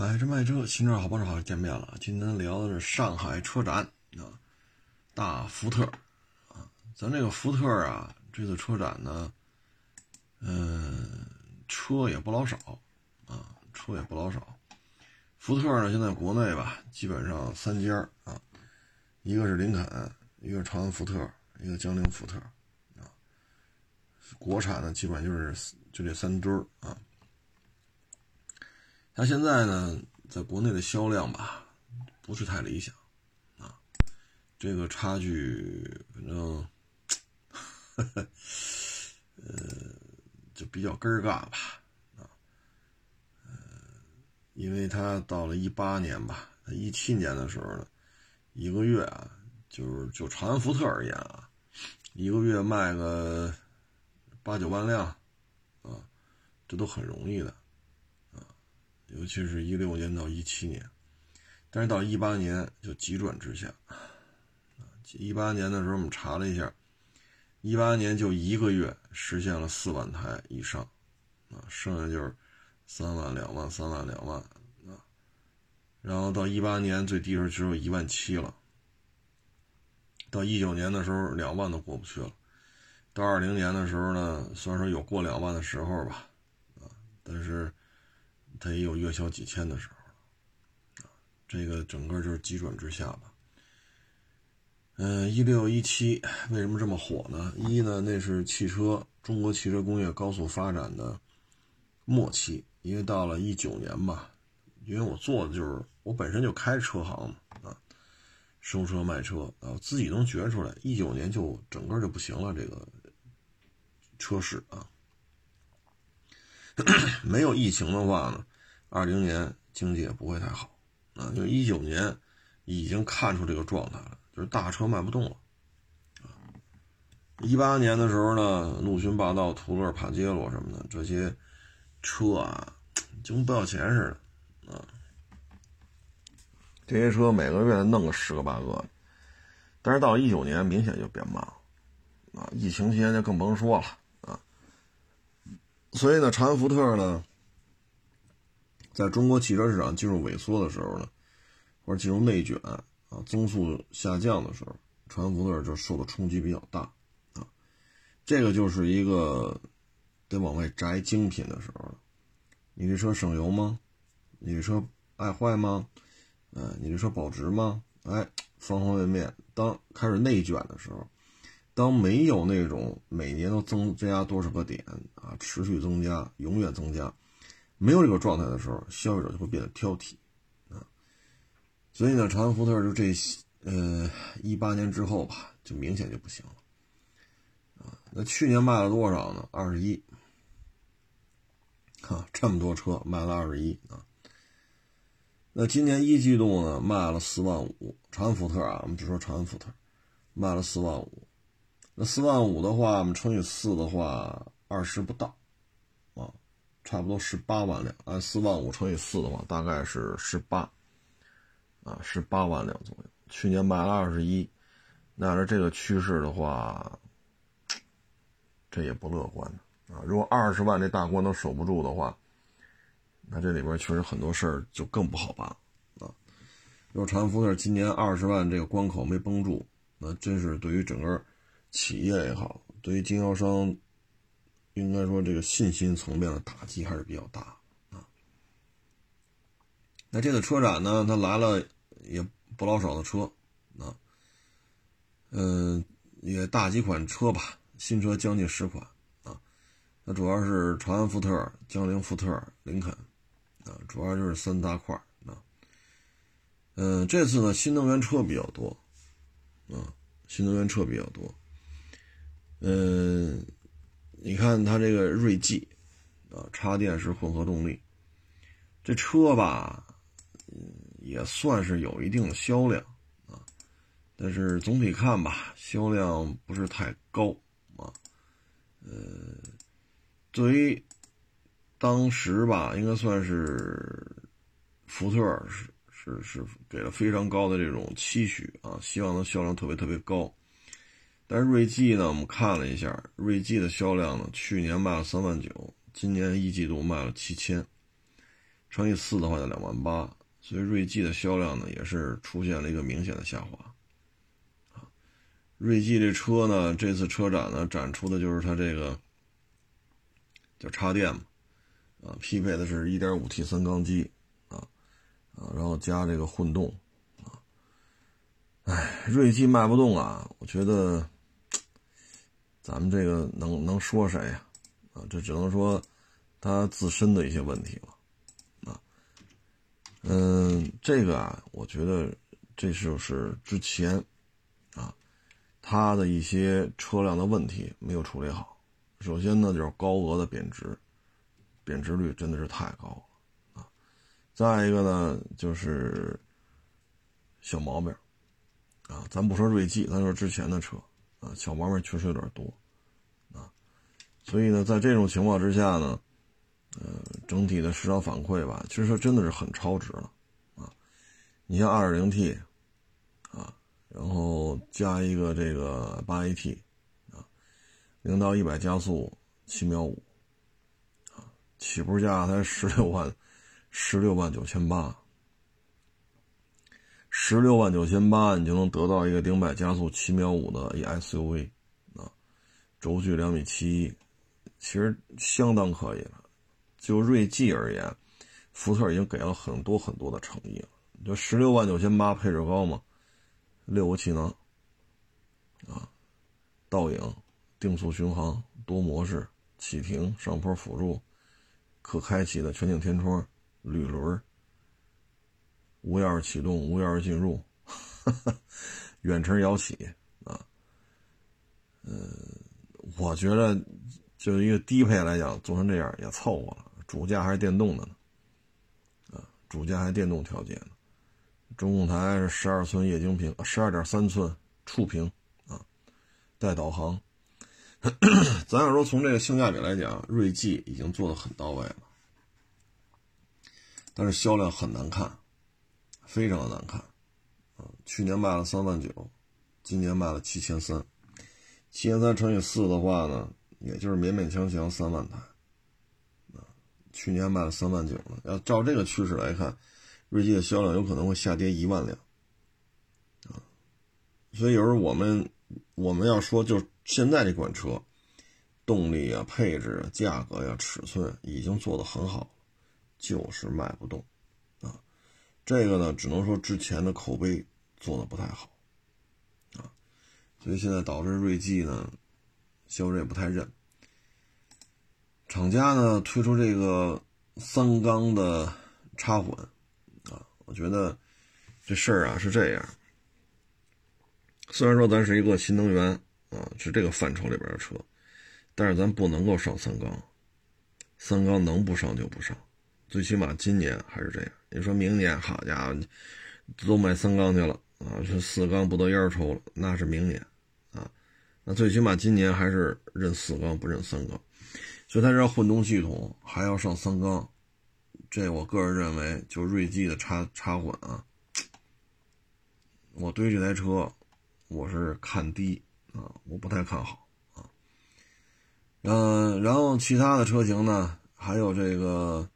买车卖车，新车好，帮手好，见面了。今天聊的是上海车展啊，大福特啊，咱这个福特啊，这次车展呢，嗯，车也不老少啊，车也不老少。福特呢，现在国内吧，基本上三家啊，一个是林肯，一个是长安福特，一个江铃福特啊。国产的基本就是就这三堆儿啊。它现在呢，在国内的销量吧，不是太理想，啊，这个差距反正，呃，就比较根儿尬吧，啊，呃，因为它到了一八年吧，一七年的时候呢，一个月啊，就是就长安福特而言啊，一个月卖个八九万辆，啊，这都很容易的。尤其是一六年到一七年，但是到一八年就急转直下，啊，一八年的时候我们查了一下，一八年就一个月实现了四万台以上，啊，剩下就是三万、两万、三万、两万，啊，然后到一八年最低时候只有一万七了，到一九年的时候两万都过不去了，到二零年的时候呢，虽然说有过两万的时候吧，啊，但是。它也有月销几千的时候，这个整个就是急转直下吧。嗯，一六一七为什么这么火呢？一呢，那是汽车中国汽车工业高速发展的末期，因为到了一九年吧，因为我做的就是我本身就开车行嘛，啊，收车卖车啊，自己能觉出来，一九年就整个就不行了，这个车市啊。没有疫情的话呢，二零年经济也不会太好啊。就一九年已经看出这个状态了，就是大车卖不动了啊。一八年的时候呢，陆巡、霸道、途乐、帕杰罗什么的这些车啊，就跟不要钱似的啊。这些车每个月弄个十个八个，但是到一九年明显就变慢了啊。疫情期间就更甭说了。所以呢，长安福特呢，在中国汽车市场进入萎缩的时候呢，或者进入内卷啊，增速下降的时候，长安福特就受的冲击比较大啊。这个就是一个得往外摘精品的时候。你这车省油吗？你这车爱坏吗？嗯，你这车保值吗？哎，方方面面，当开始内卷的时候。当没有那种每年都增增加多少个点啊，持续增加、永远增加，没有这个状态的时候，消费者就会变得挑剔啊。所以呢，长安福特就这呃一八年之后吧，就明显就不行了啊。那去年卖了多少呢？二十一，哈，这么多车卖了二十一啊。那今年一季度呢，卖了四万五，长安福特啊，我们只说长安福特，卖了四万五。那四万五的话，我们乘以四的话，二十不到，啊，差不多十八万辆。按四万五乘以四的话，大概是十八，啊，十八万辆左右。去年卖了二十一，那按照这个趋势的话，这也不乐观啊。如果二十万这大关都守不住的话，那这里边确实很多事儿就更不好办了啊。如果长福特今年二十万这个关口没绷住，那真是对于整个。企业也好，对于经销商，应该说这个信心层面的打击还是比较大啊。那这个车展呢，它来了也不老少的车啊，嗯，也大几款车吧，新车将近十款啊。那主要是长安福特、江铃福特、林肯啊，主要就是三大块啊。嗯，这次呢，新能源车比较多啊，新能源车比较多。嗯，你看它这个锐际，啊，插电式混合动力，这车吧，嗯，也算是有一定的销量啊，但是总体看吧，销量不是太高啊。呃，作为当时吧，应该算是福特是是是给了非常高的这种期许啊，希望能销量特别特别高。但是锐际呢，我们看了一下，锐际的销量呢，去年卖了三万九，今年一季度卖了七千，乘以四的话就两万八，所以锐际的销量呢也是出现了一个明显的下滑。啊，锐际这车呢，这次车展呢展出的就是它这个叫插电嘛，啊，匹配的是 1.5T 三缸机，啊啊，然后加这个混动，啊，哎，锐际卖不动啊，我觉得咱们这个能能说谁呀？啊，这只能说他自身的一些问题了。啊嗯，这个啊，我觉得这就是之前啊，他的一些车辆的问题没有处理好。首先呢，就是高额的贬值，贬值率真的是太高了啊。再一个呢，就是小毛病啊，咱不说锐际，咱说之前的车啊，小毛病确实有点多啊。所以呢，在这种情况之下呢。呃，整体的市场反馈吧，其实真的是很超值了，啊，你像 2.0T，啊，然后加一个这个 8AT，啊，零到一百加速七秒五，啊，起步价才十六万，十六万九千八，十六万九千八，你就能得到一个顶百加速七秒五的一 SUV，啊，轴距两米七一，其实相当可以了。就锐际而言，福特已经给了很多很多的诚意了。就十六万九千八，配置高嘛，六个气囊，啊，倒影、定速巡航、多模式、启停、上坡辅助、可开启的全景天窗、铝轮、无钥匙启动、无钥匙进入、远程摇起啊，呃，我觉得就一个低配来讲，做成这样也凑合了。主驾还是电动的呢，啊，主驾还电动调节呢，中控台是十二寸液晶屏，十二点三寸触屏，啊，带导航。咱要说从这个性价比来讲，锐际已经做的很到位了，但是销量很难看，非常的难看，啊，去年卖了三万九，今年卖了七千三，七千三乘以四的话呢，也就是勉勉强强三万台。啊去年卖了三万九了，要照这个趋势来看，锐际的销量有可能会下跌一万辆，啊，所以有时候我们我们要说，就现在这款车，动力啊、配置啊、价格呀、尺寸已经做得很好，就是卖不动，这个呢，只能说之前的口碑做的不太好，啊，所以现在导致锐际呢，销售也不太认。厂家呢推出这个三缸的插混，啊，我觉得这事儿啊是这样。虽然说咱是一个新能源啊，是这个范畴里边的车，但是咱不能够上三缸，三缸能不上就不上，最起码今年还是这样。你说明年，好家伙，都买三缸去了啊，这四缸不得烟抽了，那是明年啊。那最起码今年还是认四缸不认三缸。所以它这混动系统还要上三缸，这我个人认为，就锐际的插插混啊，我对这台车我是看低啊，我不太看好啊。嗯，然后其他的车型呢，还有这个，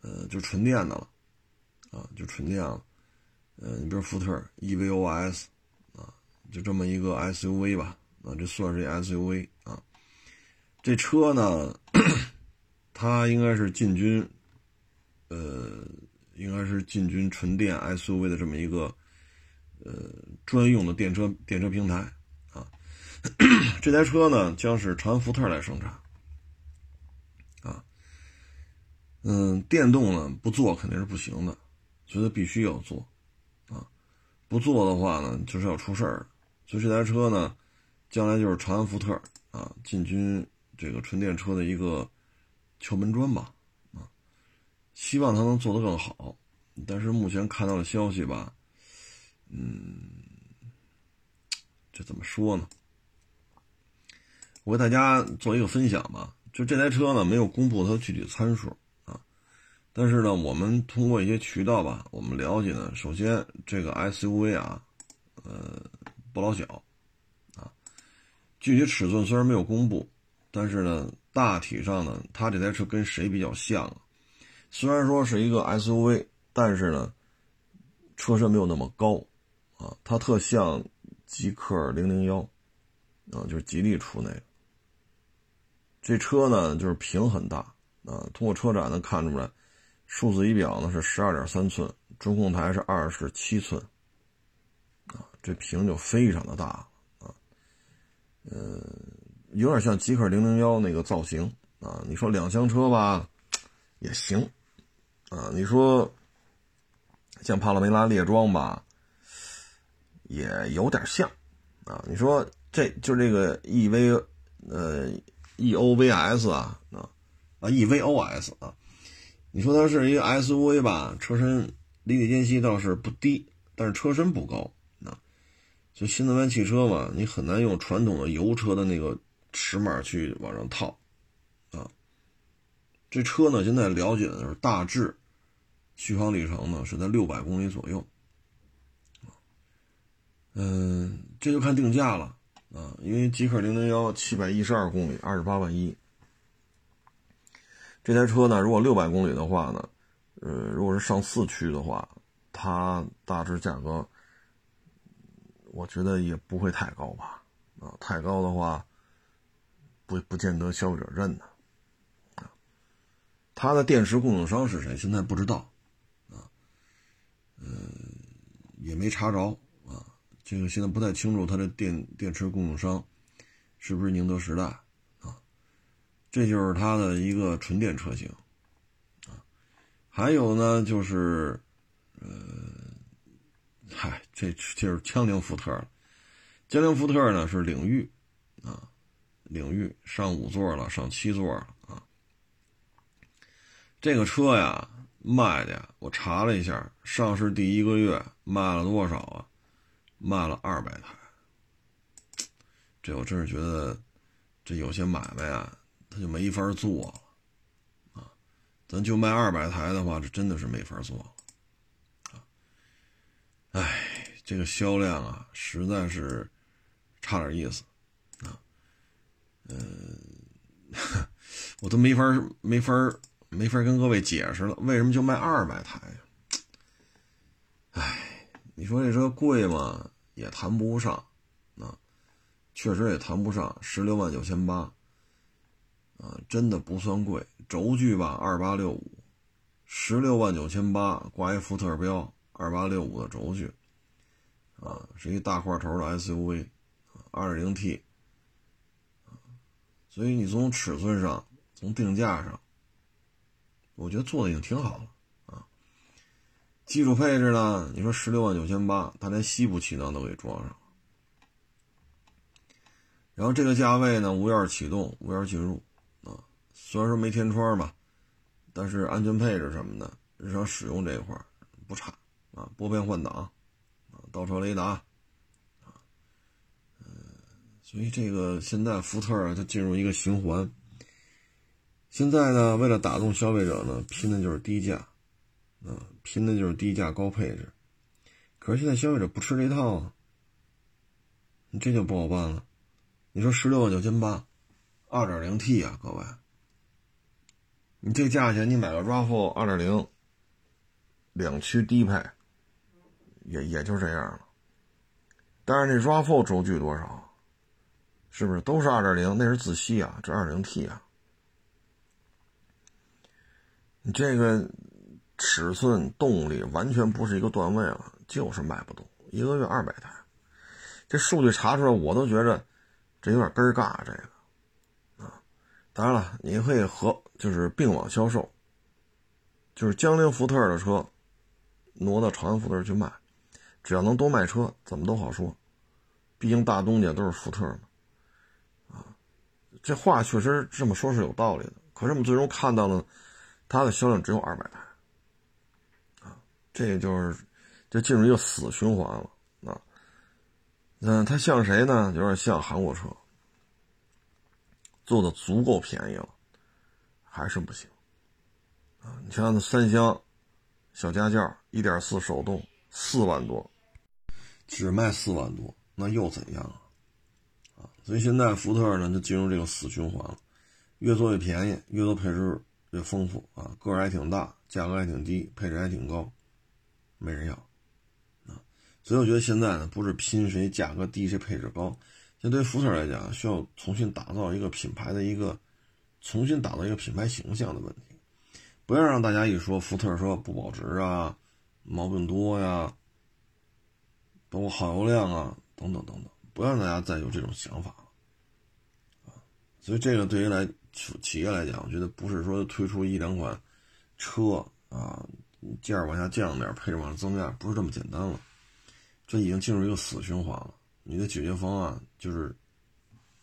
呃，就纯电的了啊，就纯电了。嗯，你比如福特 EVOS 啊，就这么一个 SUV 吧，啊，这算是 SUV 啊。这车呢，它应该是进军，呃，应该是进军纯电 SUV 的这么一个，呃，专用的电车电车平台啊。这台车呢，将是长安福特来生产，啊，嗯，电动呢不做肯定是不行的，觉得必须要做，啊，不做的话呢，就是要出事儿。所以这台车呢，将来就是长安福特啊进军。这个纯电车的一个敲门砖吧，啊，希望它能做得更好，但是目前看到的消息吧，嗯，这怎么说呢？我给大家做一个分享吧，就这台车呢没有公布它的具体参数，但是呢，我们通过一些渠道吧，我们了解呢，首先这个 SUV 啊，呃，不老小啊，具体尺寸虽然没有公布。但是呢，大体上呢，它这台车跟谁比较像啊？虽然说是一个 SUV，但是呢，车身没有那么高，啊，它特像极氪零零幺，啊，就是吉利出那个。这车呢，就是屏很大，啊，通过车展能看出来，数字仪表呢是十二点三寸，中控台是二十七寸，啊，这屏就非常的大，啊，呃，有点像极氪零零幺那个造型，啊，你说两厢车吧，也行。啊，你说像帕拉梅拉猎装吧，也有点像啊。你说这就这个 E V 呃 E O V S 啊啊啊 E V O S 啊，你说它是一个 S U V 吧，车身离地间隙倒是不低，但是车身不高啊。就新能源汽车嘛，你很难用传统的油车的那个尺码去往上套啊。这车呢，现在了解的是大致。续航里程呢是在六百公里左右，嗯，这就看定价了啊，因为极氪零零幺七百一十二公里，二十八万一，这台车呢，如果六百公里的话呢，呃，如果是上四驱的话，它大致价格，我觉得也不会太高吧，啊，太高的话，不不见得消费者认的，啊，它的电池供应商是谁？现在不知道。啊嗯，也没查着啊，这个现在不太清楚它的电电池供应商是不是宁德时代？这就是它的一个纯电车型啊。还有呢，就是呃，嗨，这就是江铃福特。江铃福特呢是领域啊，领域上五座了，上七座了啊。这个车呀。卖的呀，我查了一下，上市第一个月卖了多少啊？卖了二百台。这我真是觉得，这有些买卖啊，他就没法做了啊。咱就卖二百台的话，这真的是没法做了啊。哎，这个销量啊，实在是差点意思啊。嗯，我都没法没法没法跟各位解释了，为什么就卖二百台呀？哎，你说这车贵吗？也谈不上，啊，确实也谈不上，十六万九千八，啊，真的不算贵。轴距吧，二八六五，十六万九千八，挂一福特标，二八六五的轴距，啊，是一大块头的 SUV，二点零 T，所以你从尺寸上，从定价上。我觉得做的已经挺好了啊，基础配置呢？你说十六万九千八，它连西部气囊都给装上了。然后这个价位呢，无钥匙启动，无钥匙进入。虽然说没天窗吧，但是安全配置什么的，日常使用这一块不差啊。拨片换挡啊，倒车雷达啊，嗯，所以这个现在福特啊，它进入一个循环。现在呢，为了打动消费者呢，拼的就是低价，啊，拼的就是低价高配置。可是现在消费者不吃这套啊，你这就不好办了。你说十六万九千八，二点零 T 啊，各位，你这个价钱你买个 RAV4 二点零，两驱低配，也也就这样了。但是这 RAV4 轴距多少？是不是都是二点零？那是自吸啊，这二点零 T 啊。你这个尺寸动力完全不是一个段位了，就是卖不动。一个月二百台，这数据查出来，我都觉着这有点根儿尬。这个，当然了，你可以和就是并网销售，就是江铃福特的车挪到长安福特去卖，只要能多卖车，怎么都好说。毕竟大东家都是福特嘛，啊，这话确实这么说是有道理的。可是我们最终看到了。它的销量只有二百台，啊，这就是就进入一个死循环了啊。嗯，它像谁呢？有点像韩国车，做的足够便宜了，还是不行啊。你像那三厢小家轿，一点四手动，四万多，只卖四万多，那又怎样啊？啊，所以现在福特呢就进入这个死循环了，越做越便宜，越多配置。越丰富啊，个儿还挺大，价格还挺低，配置还挺高，没人要啊。所以我觉得现在呢，不是拼谁价格低谁配置高，现在对福特来讲，需要重新打造一个品牌的一个，重新打造一个品牌形象的问题，不要让大家一说福特说不保值啊，毛病多呀，包括耗油量啊，等等等等，不要让大家再有这种想法了啊。所以这个对于来企业来讲，我觉得不是说推出一两款车啊，价往下降点，配置往上增加，不是这么简单了。这已经进入一个死循环了。你的解决方案就是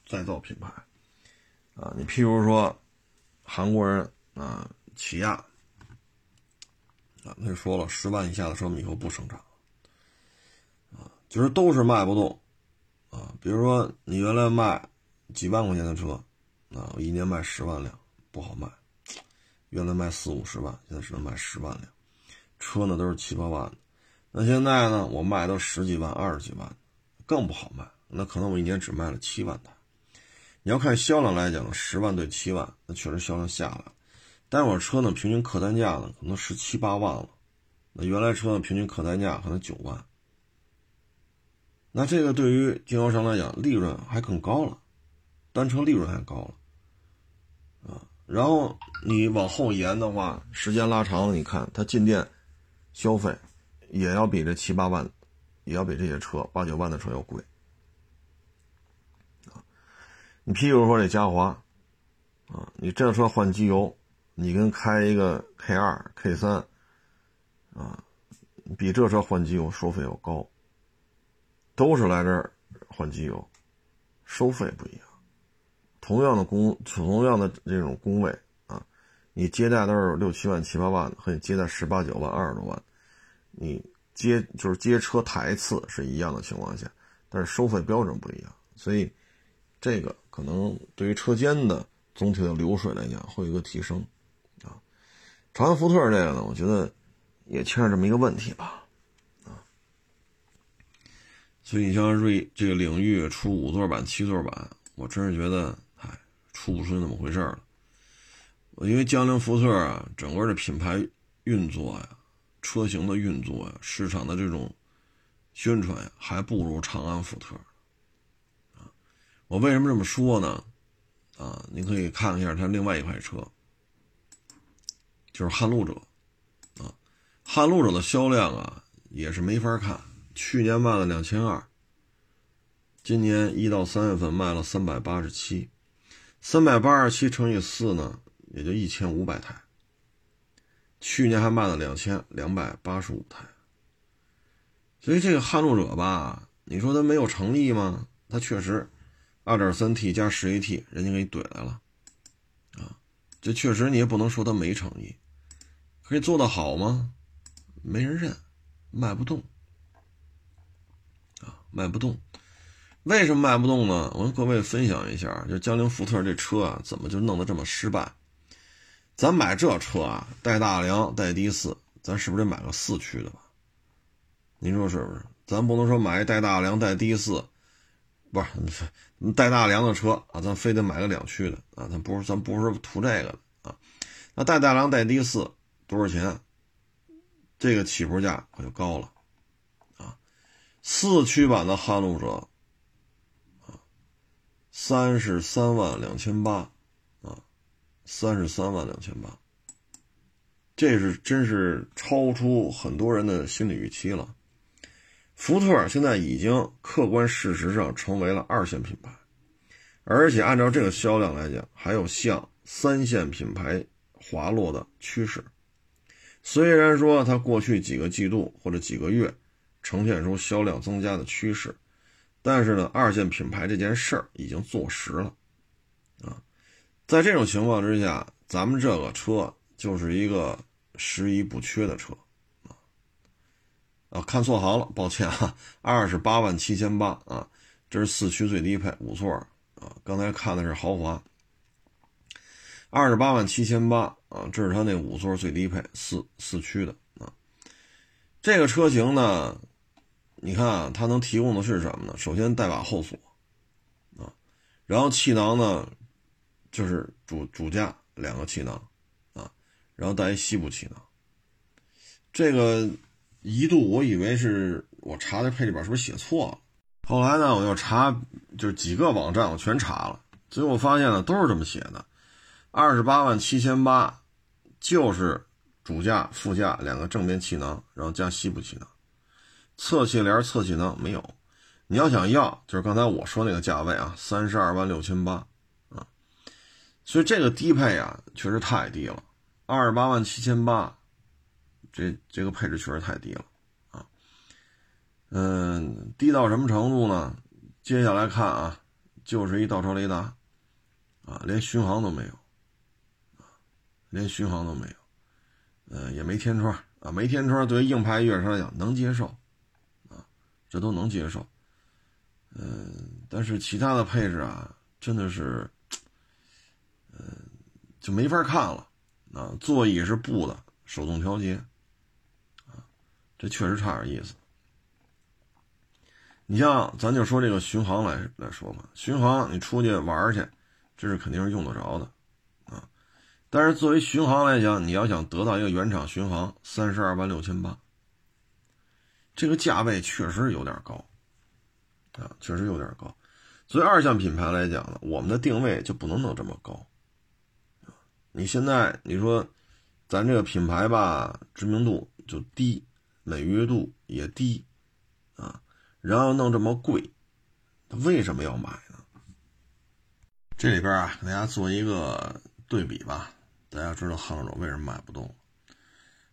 再造品牌啊。你譬如说韩国人啊，起亚啊，那就说了，十万以下的车我们以后不生产啊，就是都是卖不动啊。比如说你原来卖几万块钱的车。啊，我一年卖十万辆不好卖，原来卖四五十万，现在只能卖十万辆。车呢都是七八万的，那现在呢我卖都十几万、二十几万，更不好卖。那可能我一年只卖了七万台。你要看销量来讲，十万对七万，那确实销量下来了。但我车呢平均客单价呢可能十七八万了，那原来车呢平均客单价可能九万。那这个对于经销商来讲，利润还更高了，单车利润还高了。啊然后你往后延的话，时间拉长了，你看它进店消费也要比这七八万，也要比这些车八九万的车要贵。你譬如说这嘉华啊，你这车换机油，你跟开一个 K 二、K 三啊，比这车换机油收费要高，都是来这儿换机油，收费不一样。同样的工，同样的这种工位啊，你接待都是六七万、七八万的，和你接待十八九万、二十多万，你接就是接车台次是一样的情况下，但是收费标准不一样，所以这个可能对于车间的总体的流水来讲会有一个提升啊。长安福特这个呢，我觉得也牵扯这么一个问题吧，啊，所以你像锐这个领域出五座版、七座版，我真是觉得。哎出不出那么回事了？因为江铃福特啊，整个的品牌运作呀，车型的运作呀，市场的这种宣传呀，还不如长安福特。我为什么这么说呢？啊，你可以看一下它另外一款车，就是撼路者啊。撼路者的销量啊，也是没法看。去年卖了两千二，今年一到三月份卖了三百八十七。三百八十七乘以四呢，也就一千五百台。去年还卖了两千两百八十五台。所以这个撼路者吧，你说它没有诚意吗？它确实，二点三 T 加十 AT，人家给你怼来了，啊，这确实你也不能说他没诚意。可以做得好吗？没人认，卖不动，啊，卖不动。为什么卖不动呢？我跟各位分享一下，就江铃福特这车啊，怎么就弄得这么失败？咱买这车啊，带大梁带低四，咱是不是得买个四驱的吧？您说是不是？咱不能说买一带大梁带低四，不是带大梁的车啊，咱非得买个两驱的啊？咱不是咱不是图这个的啊？那带大梁带低四多少钱？这个起步价可就高了啊！四驱版的撼路者啊。三十三万两千八，啊，三十三万两千八，这是真是超出很多人的心理预期了。福特现在已经客观事实上成为了二线品牌，而且按照这个销量来讲，还有向三线品牌滑落的趋势。虽然说它过去几个季度或者几个月呈现出销量增加的趋势。但是呢，二线品牌这件事儿已经坐实了，啊，在这种情况之下，咱们这个车就是一个拾遗不缺的车，啊，看错行了，抱歉啊，二十八万七千八啊，这是四驱最低配五座啊，刚才看的是豪华，二十八万七千八啊，这是它那五座最低配四四驱的啊，这个车型呢。你看啊，它能提供的是什么呢？首先带把后锁，啊，然后气囊呢，就是主主驾两个气囊，啊，然后带一膝部气囊，这个一度我以为是我查的配置表是不是写错了，后来呢我又查，就几个网站我全查了，最后发现呢都是这么写的，二十八万七千八，就是主驾、副驾两个正面气囊，然后加西部气囊，侧气帘、侧气囊没有。你要想要，就是刚才我说那个价位啊，三十二万六千八啊，所以这个低配啊确实太低了，二十八万七千八。这这个配置确实太低了，啊，嗯，低到什么程度呢？接下来看啊，就是一倒车雷达，啊，连巡航都没有，啊，连巡航都没有，呃，也没天窗啊，没天窗对于硬派越野车来讲能接受，啊，这都能接受，嗯，但是其他的配置啊，真的是，嗯，就没法看了，啊，座椅是布的，手动调节。这确实差点意思。你像咱就说这个巡航来来说吧，巡航你出去玩去，这是肯定是用得着的，啊。但是作为巡航来讲，你要想得到一个原厂巡航，三十二万六千八，这个价位确实有点高，啊，确实有点高。作为二线品牌来讲呢，我们的定位就不能弄这么高，你现在你说，咱这个品牌吧，知名度就低。美誉度也低，啊，然后弄这么贵，他为什么要买呢？这里边啊，给大家做一个对比吧。大家知道撼路者为什么买不动？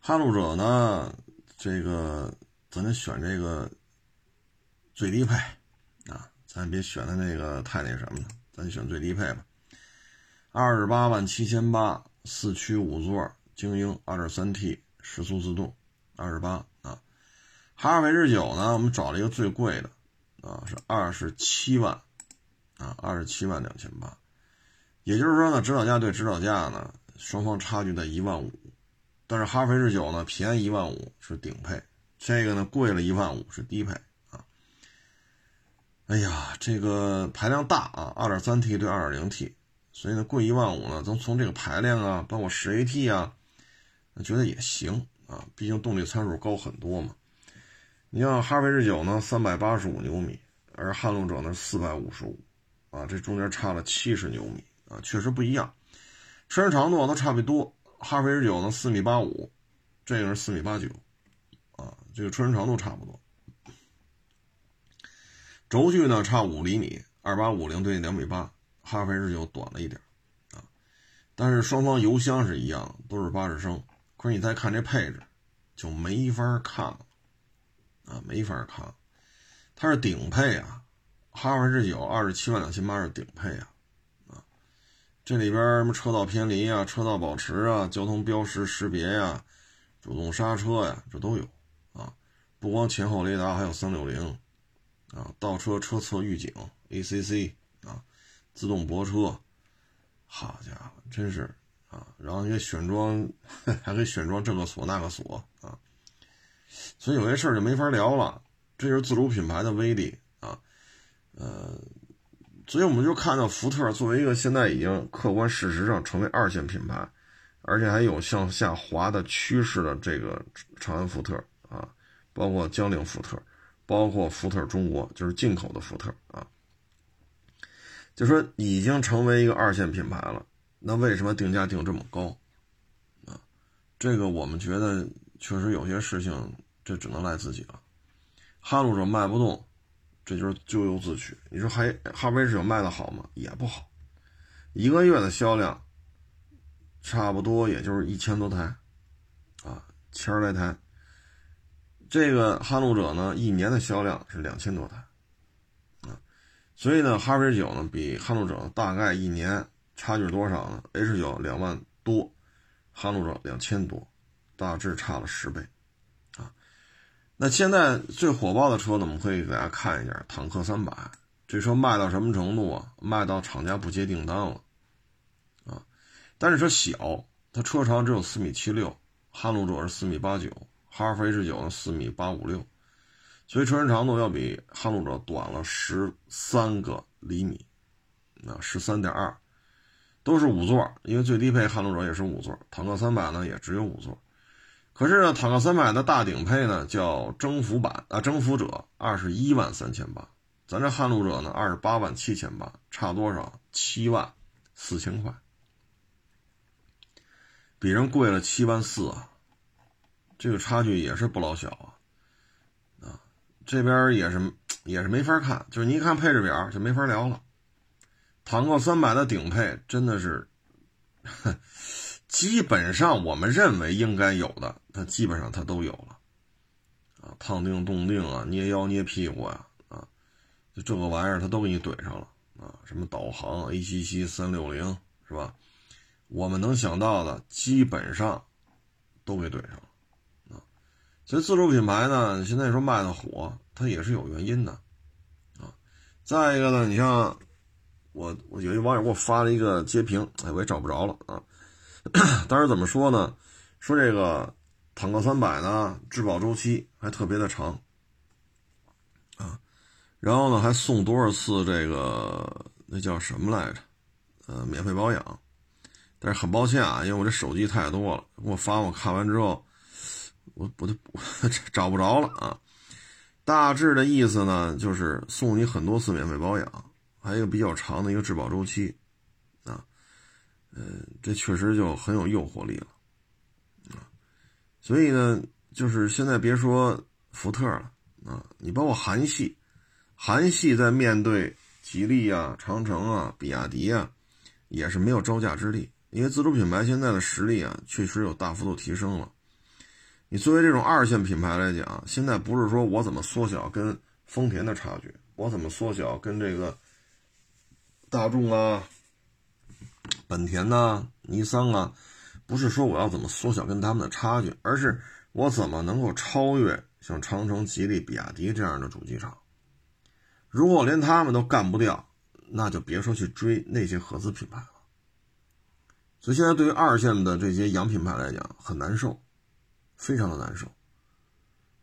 撼路者呢，这个咱得选这个最低配啊，咱别选的那个太那什么了，咱选最低配吧。二十八万七千八，四驱五座，精英二点三 T 时速自动，二十八。哈弗 H 九呢？我们找了一个最贵的，啊，是二十七万，啊，二十七万两千八。也就是说呢，指导价对指导价呢，双方差距在一万五。但是哈弗 H 九呢，便宜一万五是顶配，这个呢贵了一万五是低配啊。哎呀，这个排量大啊，二点三 T 对二点零 T，所以呢贵一万五呢，从从这个排量啊，包括十 AT 啊，觉得也行啊，毕竟动力参数高很多嘛。你像哈弗 H 九呢，三百八十五牛米，而撼路者呢四百五十五，啊，这中间差了七十牛米啊，确实不一样。车身长度都差不多，哈弗 H 九呢四米八五，这个是四米八九，啊，这个车身长度差不多。轴距呢差五厘米，二八五零对两米八，哈弗 H 九短了一点，啊，但是双方油箱是一样，都是八十升。可是你再看这配置，就没法看了。啊，没法看，它是顶配啊，哈弗 H 九二十七万两千八是顶配啊，啊，这里边什么车道偏离啊、车道保持啊、交通标识识别呀、主动刹车呀，这都有啊，不光前后雷达，还有三六零，啊，倒车车侧预警 ACC 啊，自动泊车，好家伙，真是啊，然后你选装，还给选装这个锁那个锁。所以有些事儿就没法聊了，这就是自主品牌的威力啊，呃，所以我们就看到福特作为一个现在已经客观事实上成为二线品牌，而且还有向下滑的趋势的这个长安福特啊，包括江铃福特，包括福特中国，就是进口的福特啊，就说已经成为一个二线品牌了，那为什么定价定这么高啊？这个我们觉得确实有些事情。这只能赖自己了，哈路者卖不动，这就是咎由自取。你说还哈弗 H 九卖的好吗？也不好，一个月的销量差不多也就是一千多台，啊，千来台。这个哈路者呢，一年的销量是两千多台，啊，所以呢，哈弗 H 九呢比哈路者大概一年差距多少呢？H 九两万多，哈路者两千多，大致差了十倍。那现在最火爆的车呢，我们可以给大家看一下坦克三百。这车卖到什么程度啊？卖到厂家不接订单了，啊！但是车小，它车长只有四米七六，撼路者是四米八九，哈弗 H 九呢四米八五六，所以车身长度要比撼路者短了十三个厘米，啊，十三点二，都是五座，因为最低配撼路者也是五座，坦克三百呢也只有五座。可是呢，坦克三百的大顶配呢叫征服版啊，征服者二十一万三千八，咱这撼路者呢二十八万七千八，差多少？七万四千块，比人贵了七万四啊，这个差距也是不老小啊，啊，这边也是也是没法看，就是你一看配置表就没法聊了。坦克三百的顶配真的是，基本上我们认为应该有的，它基本上它都有了，啊，烫腚、冻腚啊，捏腰、捏屁股啊，啊，就这个玩意儿它都给你怼上了啊，什么导航 A 七七三六零是吧？我们能想到的基本上都给怼上了，啊，所以自主品牌呢，现在说卖的火，它也是有原因的，啊，再一个呢，你像。我我有一网友给我发了一个截屏，哎，我也找不着了啊。当时怎么说呢？说这个坦克三百呢，质保周期还特别的长啊。然后呢，还送多少次这个那叫什么来着？呃，免费保养。但是很抱歉啊，因为我这手机太多了，给我发我看完之后，我我就 找不着了啊。大致的意思呢，就是送你很多次免费保养。还有比较长的一个质保周期，嗯，这确实就很有诱惑力了，啊，所以呢，就是现在别说福特了，啊，你包括韩系，韩系在面对吉利啊、长城啊、比亚迪啊，也是没有招架之力，因为自主品牌现在的实力啊，确实有大幅度提升了。你作为这种二线品牌来讲，现在不是说我怎么缩小跟丰田的差距，我怎么缩小跟这个。大众啊，本田呐，尼桑啊，不是说我要怎么缩小跟他们的差距，而是我怎么能够超越像长城、吉利、比亚迪这样的主机厂。如果连他们都干不掉，那就别说去追那些合资品牌了。所以现在对于二线的这些洋品牌来讲，很难受，非常的难受。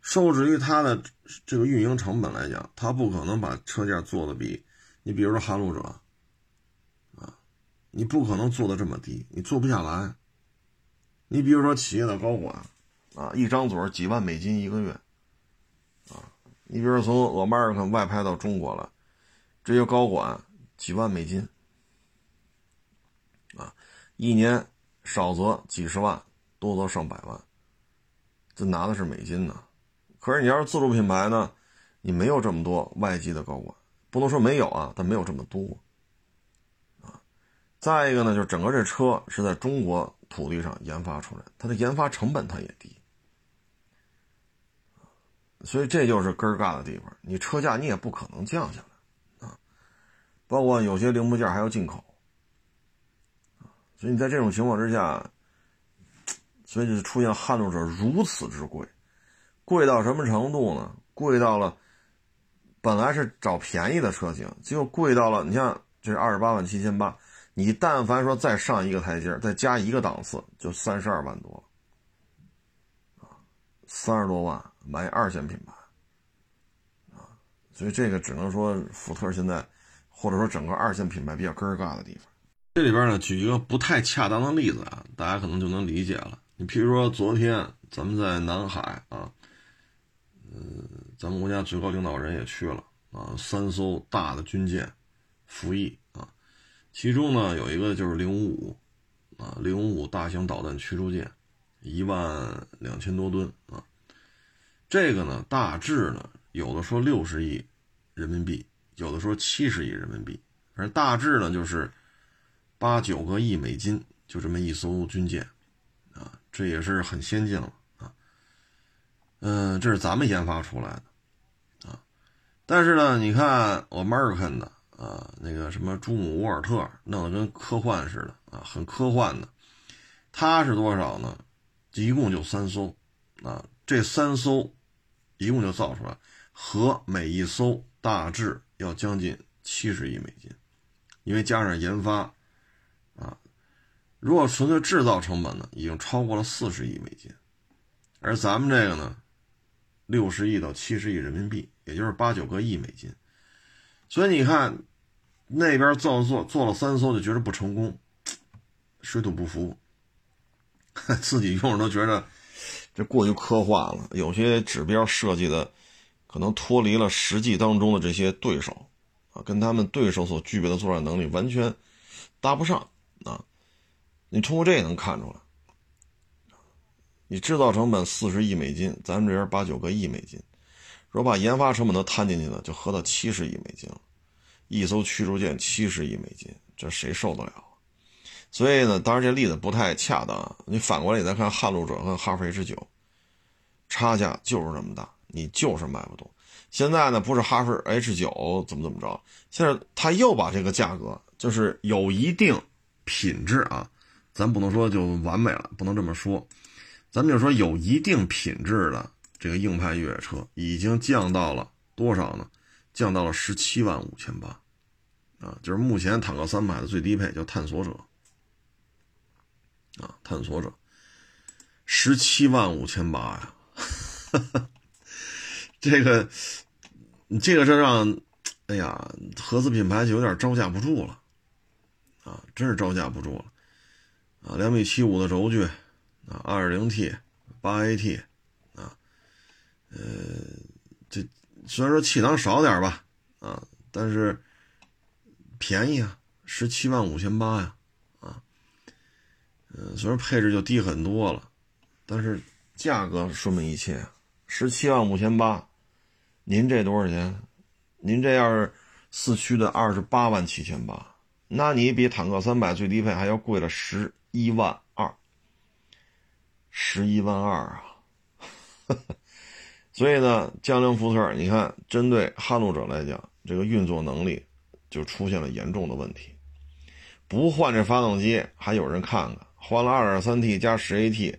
受制于它的这个运营成本来讲，它不可能把车价做的比你比如说撼路者。你不可能做的这么低，你做不下来。你比如说企业的高管，啊，一张嘴几万美金一个月，啊，你比如说从 America 外派到中国了，这些高管几万美金，啊，一年少则几十万，多则上百万，这拿的是美金呢。可是你要是自主品牌呢，你没有这么多外籍的高管，不能说没有啊，但没有这么多。再一个呢，就是整个这车是在中国土地上研发出来，它的研发成本它也低，所以这就是根儿尬的地方。你车价你也不可能降下来啊，包括有些零部件还要进口所以你在这种情况之下，所以就出现撼路者如此之贵，贵到什么程度呢？贵到了本来是找便宜的车型，结果贵到了，你像这是二十八万七千八。你但凡说再上一个台阶再加一个档次，就三十二万多啊，三十多万买二线品牌啊，所以这个只能说福特现在，或者说整个二线品牌比较尴尬的地方。这里边呢，举一个不太恰当的例子啊，大家可能就能理解了。你譬如说昨天咱们在南海啊，嗯，咱们国家最高领导人也去了啊，三艘大的军舰服役。其中呢，有一个就是零五五，啊，零五五大型导弹驱逐舰，一万两千多吨啊。这个呢，大致呢，有的说六十亿人民币，有的说七十亿人民币，反正大致呢就是八九个亿美金，就这么一艘军舰，啊，这也是很先进了啊。嗯，这是咱们研发出来的，啊，但是呢，你看 American 的。啊，那个什么朱姆沃尔特弄得跟科幻似的啊，很科幻的。它是多少呢？一共就三艘，啊，这三艘一共就造出来，和每一艘大致要将近七十亿美金，因为加上研发，啊，如果纯粹制造成本呢，已经超过了四十亿美金，而咱们这个呢，六十亿到七十亿人民币，也就是八九个亿美金。所以你看，那边造做做了三艘就觉得不成功，水土不服，自己用着都觉得这过于科幻了，有些指标设计的可能脱离了实际当中的这些对手啊，跟他们对手所具备的作战能力完全搭不上啊。你通过这也能看出来，你制造成本四十亿美金，咱们这边八九个亿美金，如果把研发成本都摊进去了，就合到七十亿美金了。一艘驱逐舰七十亿美金，这谁受得了？所以呢，当然这例子不太恰当。你反过来你再看撼路者和哈弗 H 九，差价就是这么大，你就是卖不动。现在呢，不是哈弗 H 九怎么怎么着，现在他又把这个价格，就是有一定品质啊，咱不能说就完美了，不能这么说，咱们就说有一定品质的这个硬派越野车，已经降到了多少呢？降到了十七万五千八，啊，就是目前坦克三百的最低配叫探索者。啊，探索者，十七万五千八呀！这个，这个车让，哎呀，合资品牌就有点招架不住了，啊，真是招架不住了，啊，两米七五的轴距，啊，二点零 T，八 AT，啊，呃，虽然说气囊少点吧，啊，但是便宜啊，十七万五千八呀。啊嗯，虽然配置就低很多了，但是价格说明一切。十七万五千八，您这多少钱？您这要是四驱的二十八万七千八，那你比坦克三百最低配还要贵了十一万二，十一万二啊！所以呢，江铃福特，你看，针对撼路者来讲，这个运作能力就出现了严重的问题。不换这发动机，还有人看看。换了 2.3T 加 10AT，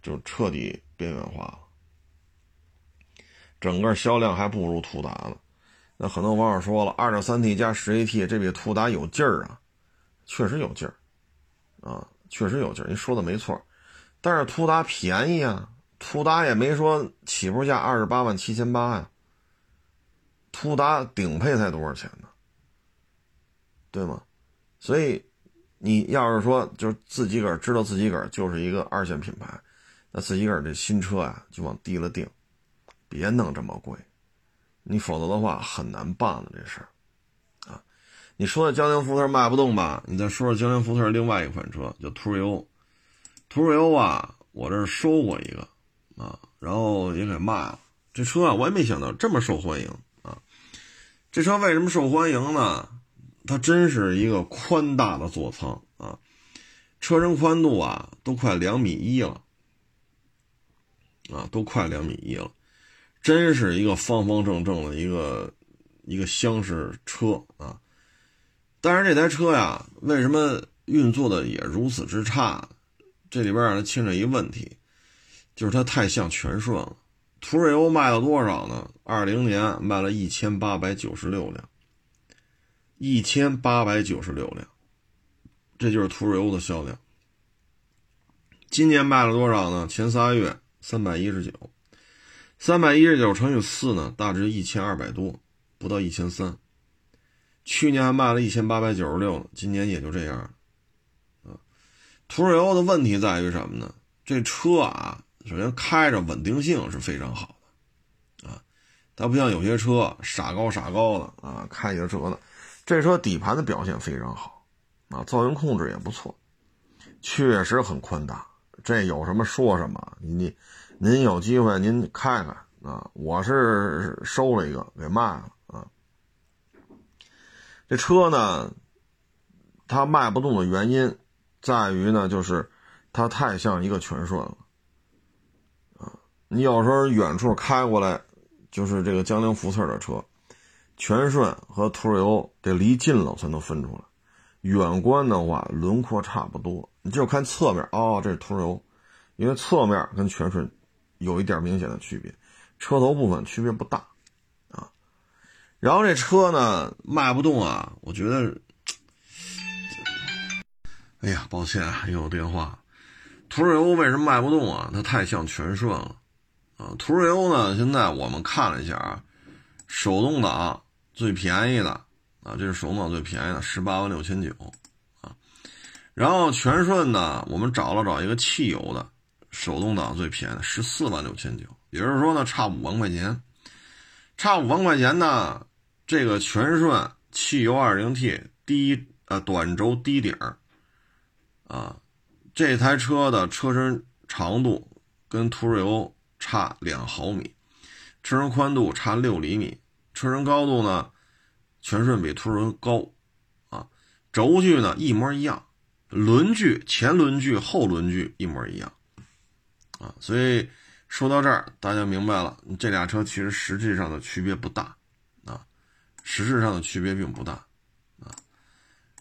就彻底边缘化了，整个销量还不如途达呢。那很多网友说了，2.3T 加 10AT 这比途达有劲儿啊，确实有劲儿啊，确实有劲儿。您说的没错，但是途达便宜啊，途达也没说起步价二十八万七千八呀，途达顶配才多少钱呢？对吗？所以。你要是说就是自己个儿知道自己个儿就是一个二线品牌，那自己个儿这新车啊就往低了定，别弄这么贵，你否则的话很难办了这事儿，啊，你说的江铃福特卖不动吧？你再说说江铃福特另外一款车叫途锐欧，途锐欧啊，我这收过一个啊，然后也给卖了。这车啊，我也没想到这么受欢迎啊。这车为什么受欢迎呢？它真是一个宽大的座舱啊，车身宽度啊都快两米一了，啊，都快两米一了，真是一个方方正正的一个一个厢式车啊。但是这台车呀，为什么运作的也如此之差？这里边儿牵扯一个问题，就是它太像全顺了。途锐欧卖了多少呢？二零年卖了一千八百九十六辆。一千八百九十六辆，这就是途锐欧的销量。今年卖了多少呢？前仨月三百一十九，三百一十九乘以四呢，大致一千二百多，不到一千三。去年还卖了一千八百九十六，今年也就这样。啊，途锐欧的问题在于什么呢？这车啊，首先开着稳定性是非常好的，啊，它不像有些车傻高傻高的啊，开起来折腾。这车底盘的表现非常好，啊，噪音控制也不错，确实很宽大。这有什么说什么，你您有机会您看看啊。我是收了一个给卖了啊。这车呢，它卖不动的原因在于呢，就是它太像一个全顺了。你有时候远处开过来，就是这个江铃福特的车。全顺和途锐欧得离近了才能分出来，远观的话轮廓差不多，你就看侧面哦，这是途锐欧，因为侧面跟全顺有一点明显的区别，车头部分区别不大啊。然后这车呢卖不动啊，我觉得，哎呀，抱歉啊，又有电话。途锐欧为什么卖不动啊？它太像全顺了啊。途锐欧呢，现在我们看了一下啊，手动挡。最便宜的啊，这是手动挡最便宜的，十八万六千九啊。然后全顺呢，我们找了找一个汽油的，手动挡最便宜的十四万六千九，也就是说呢，差五万块钱，差五万块钱呢，这个全顺汽油二零 T 低呃短轴低顶啊，这台车的车身长度跟途锐欧差两毫米，车身宽度差六厘米，车身高度呢，全顺比途锐高，啊，轴距呢一模一样，轮距前轮距后轮距一模一样，啊，所以说到这儿大家明白了，这俩车其实实际上的区别不大，啊，实质上的区别并不大，啊，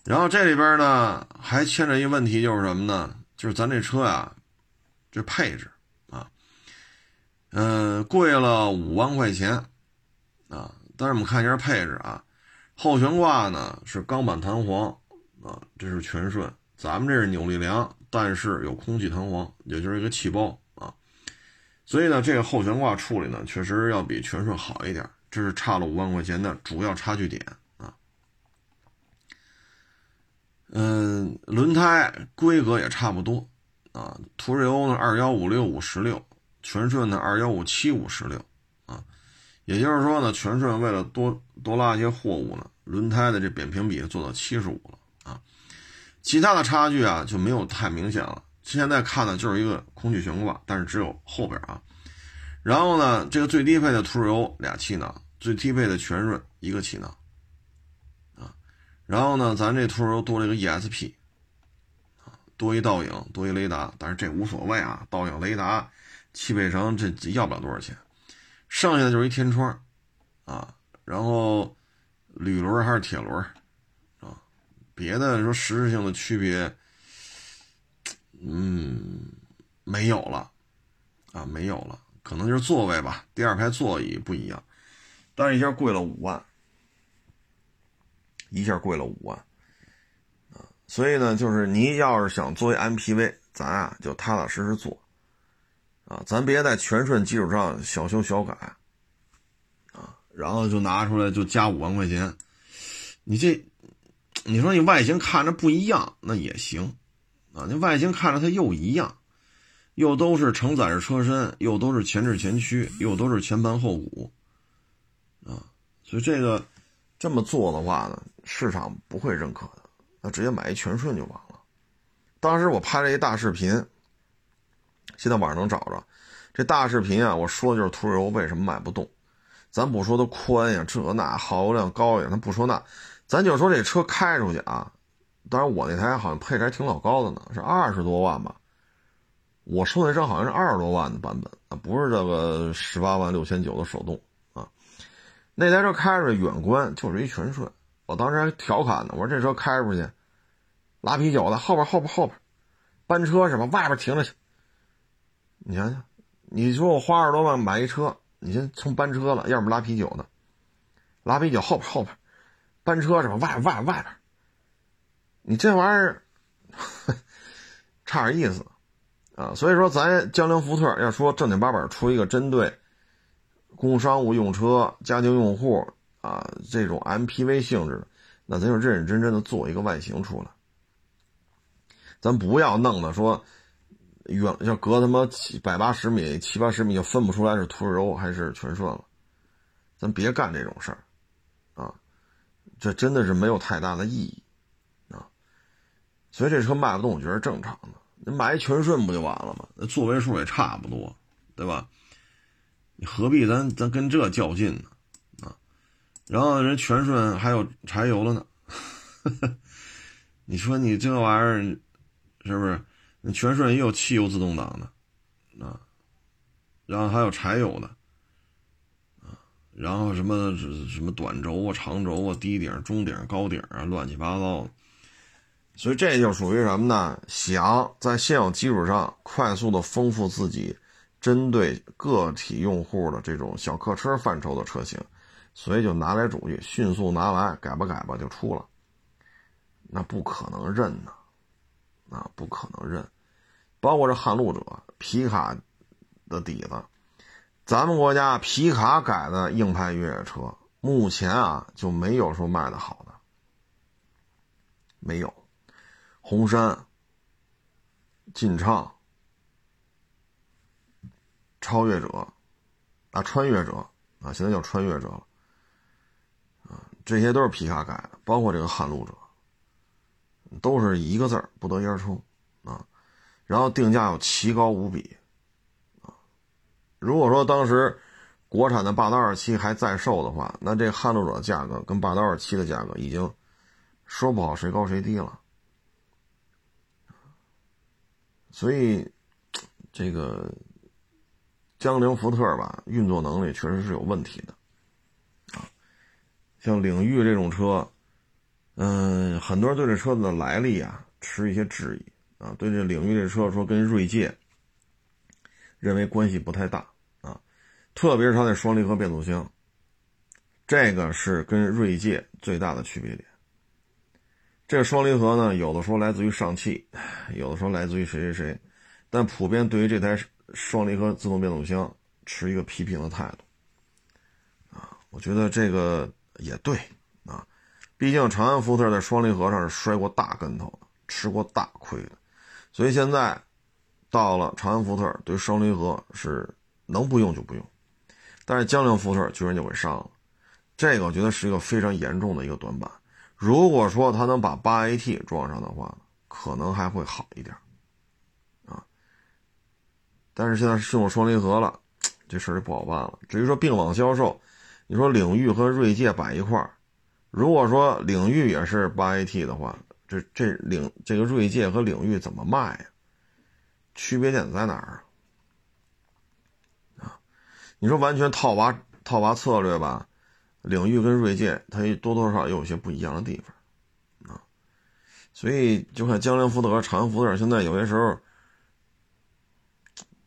然后这里边呢还牵扯一个问题就是什么呢？就是咱这车呀，这配置。嗯，贵了五万块钱，啊！但是我们看一下配置啊，后悬挂呢是钢板弹簧，啊，这是全顺，咱们这是扭力梁，但是有空气弹簧，也就是一个气包啊。所以呢，这个后悬挂处理呢，确实要比全顺好一点，这是差了五万块钱的主要差距点啊。嗯，轮胎规格也差不多啊，途锐欧呢二幺五六五十六。全顺的二幺五七五十六，啊，也就是说呢，全顺为了多多拉一些货物呢，轮胎的这扁平比做到七十五了啊，其他的差距啊就没有太明显了。现在看呢就是一个空气悬挂，但是只有后边啊。然后呢，这个最低配的途锐欧俩气囊，最低配的全顺一个气囊，啊，然后呢，咱这途锐欧多了一个 ESP，啊，多一倒影，多一雷达，但是这无所谓啊，倒影雷达。汽配城这要不了多少钱，剩下的就是一天窗，啊，然后铝轮还是铁轮，啊，别的说实质性的区别，嗯，没有了，啊，没有了，可能就是座位吧，第二排座椅不一样，但是一下贵了五万，一下贵了五万，啊，所以呢，就是你要是想做一 MPV，咱啊就踏踏实实做。啊，咱别在全顺基础上小修小改，啊，然后就拿出来就加五万块钱，你这，你说你外形看着不一样那也行，啊，你外形看着它又一样，又都是承载式车身，又都是前置前驱，又都是前盘后鼓，啊，所以这个这么做的话呢，市场不会认可的，那直接买一全顺就完了。当时我拍了一大视频。现在网上能找着这大视频啊！我说的就是途锐欧为什么卖不动。咱不说它宽呀，这那耗油量高呀，咱不说那，咱就说这车开出去啊。当然我那台好像配置还挺老高的呢，是二十多万吧。我说那车好像是二十多万的版本啊，不是这个十八万六千九的手动啊。那台车开出去远观就是一全顺，我当时还调侃呢，我说这车开出去拉啤酒的后边后边后边班车是吧？外边停着去。你想想，你说我花二十多万买一车，你先从班车了，要么拉啤酒的，拉啤酒后边后边，班车是吧？外外外边，你这玩意儿 差点意思啊！所以说，咱江铃福特要说正经八百出一个针对工商务用车、家庭用户啊这种 MPV 性质的，那咱就认认真真的做一个外形出来，咱不要弄的说。远要隔他妈七百八十米、七八十米就分不出来是途锐欧还是全顺了，咱别干这种事儿，啊，这真的是没有太大的意义，啊，所以这车卖不动，我觉得正常的。你买一全顺不就完了吗？那座位数也差不多，对吧？你何必咱咱跟这较劲呢？啊，然后人全顺还有柴油了呢，你说你这玩意儿是不是？全顺也有汽油自动挡的，啊，然后还有柴油的，啊，然后什么什么短轴啊、长轴啊、低顶、中顶、高顶啊，乱七八糟的。所以这就属于什么呢？想在现有基础上快速的丰富自己，针对个体用户的这种小客车范畴的车型，所以就拿来主义，迅速拿来改吧改吧就出了，那不可能认呢。啊，不可能认，包括这撼路者皮卡的底子，咱们国家皮卡改的硬派越野车，目前啊就没有说卖的好的，没有，红山、劲畅，超越者啊，穿越者啊，现在叫穿越者了。啊，这些都是皮卡改的，包括这个撼路者，都是一个字儿不得烟抽。啊。然后定价又奇高无比啊。如果说当时国产的霸道二七还在售的话，那这撼路者价格跟霸道二七的价格已经说不好谁高谁低了。所以，这个江铃福特吧，运作能力确实是有问题的，啊，像领域这种车，嗯，很多人对这车子的来历啊持一些质疑啊，对这领域这车说跟锐界认为关系不太大啊，特别是它的双离合变速箱，这个是跟锐界最大的区别点。这双离合呢，有的说来自于上汽，有的说来自于谁谁谁，但普遍对于这台双离合自动变速箱持一个批评的态度。啊，我觉得这个也对啊，毕竟长安福特在双离合上是摔过大跟头的，吃过大亏的，所以现在到了长安福特，对双离合是能不用就不用，但是江铃福特居然就给上了，这个我觉得是一个非常严重的一个短板。如果说他能把八 AT 装上的话，可能还会好一点，啊。但是现在是用双离合了，这事儿就不好办了。至于说并网销售，你说领域和锐界摆一块儿，如果说领域也是八 AT 的话，这这领这个锐界和领域怎么卖？区别点在哪儿啊？啊，你说完全套娃套娃策略吧？领域跟锐界，它多多少少有些不一样的地方，啊，所以就看江铃福特和长安福特现在有些时候，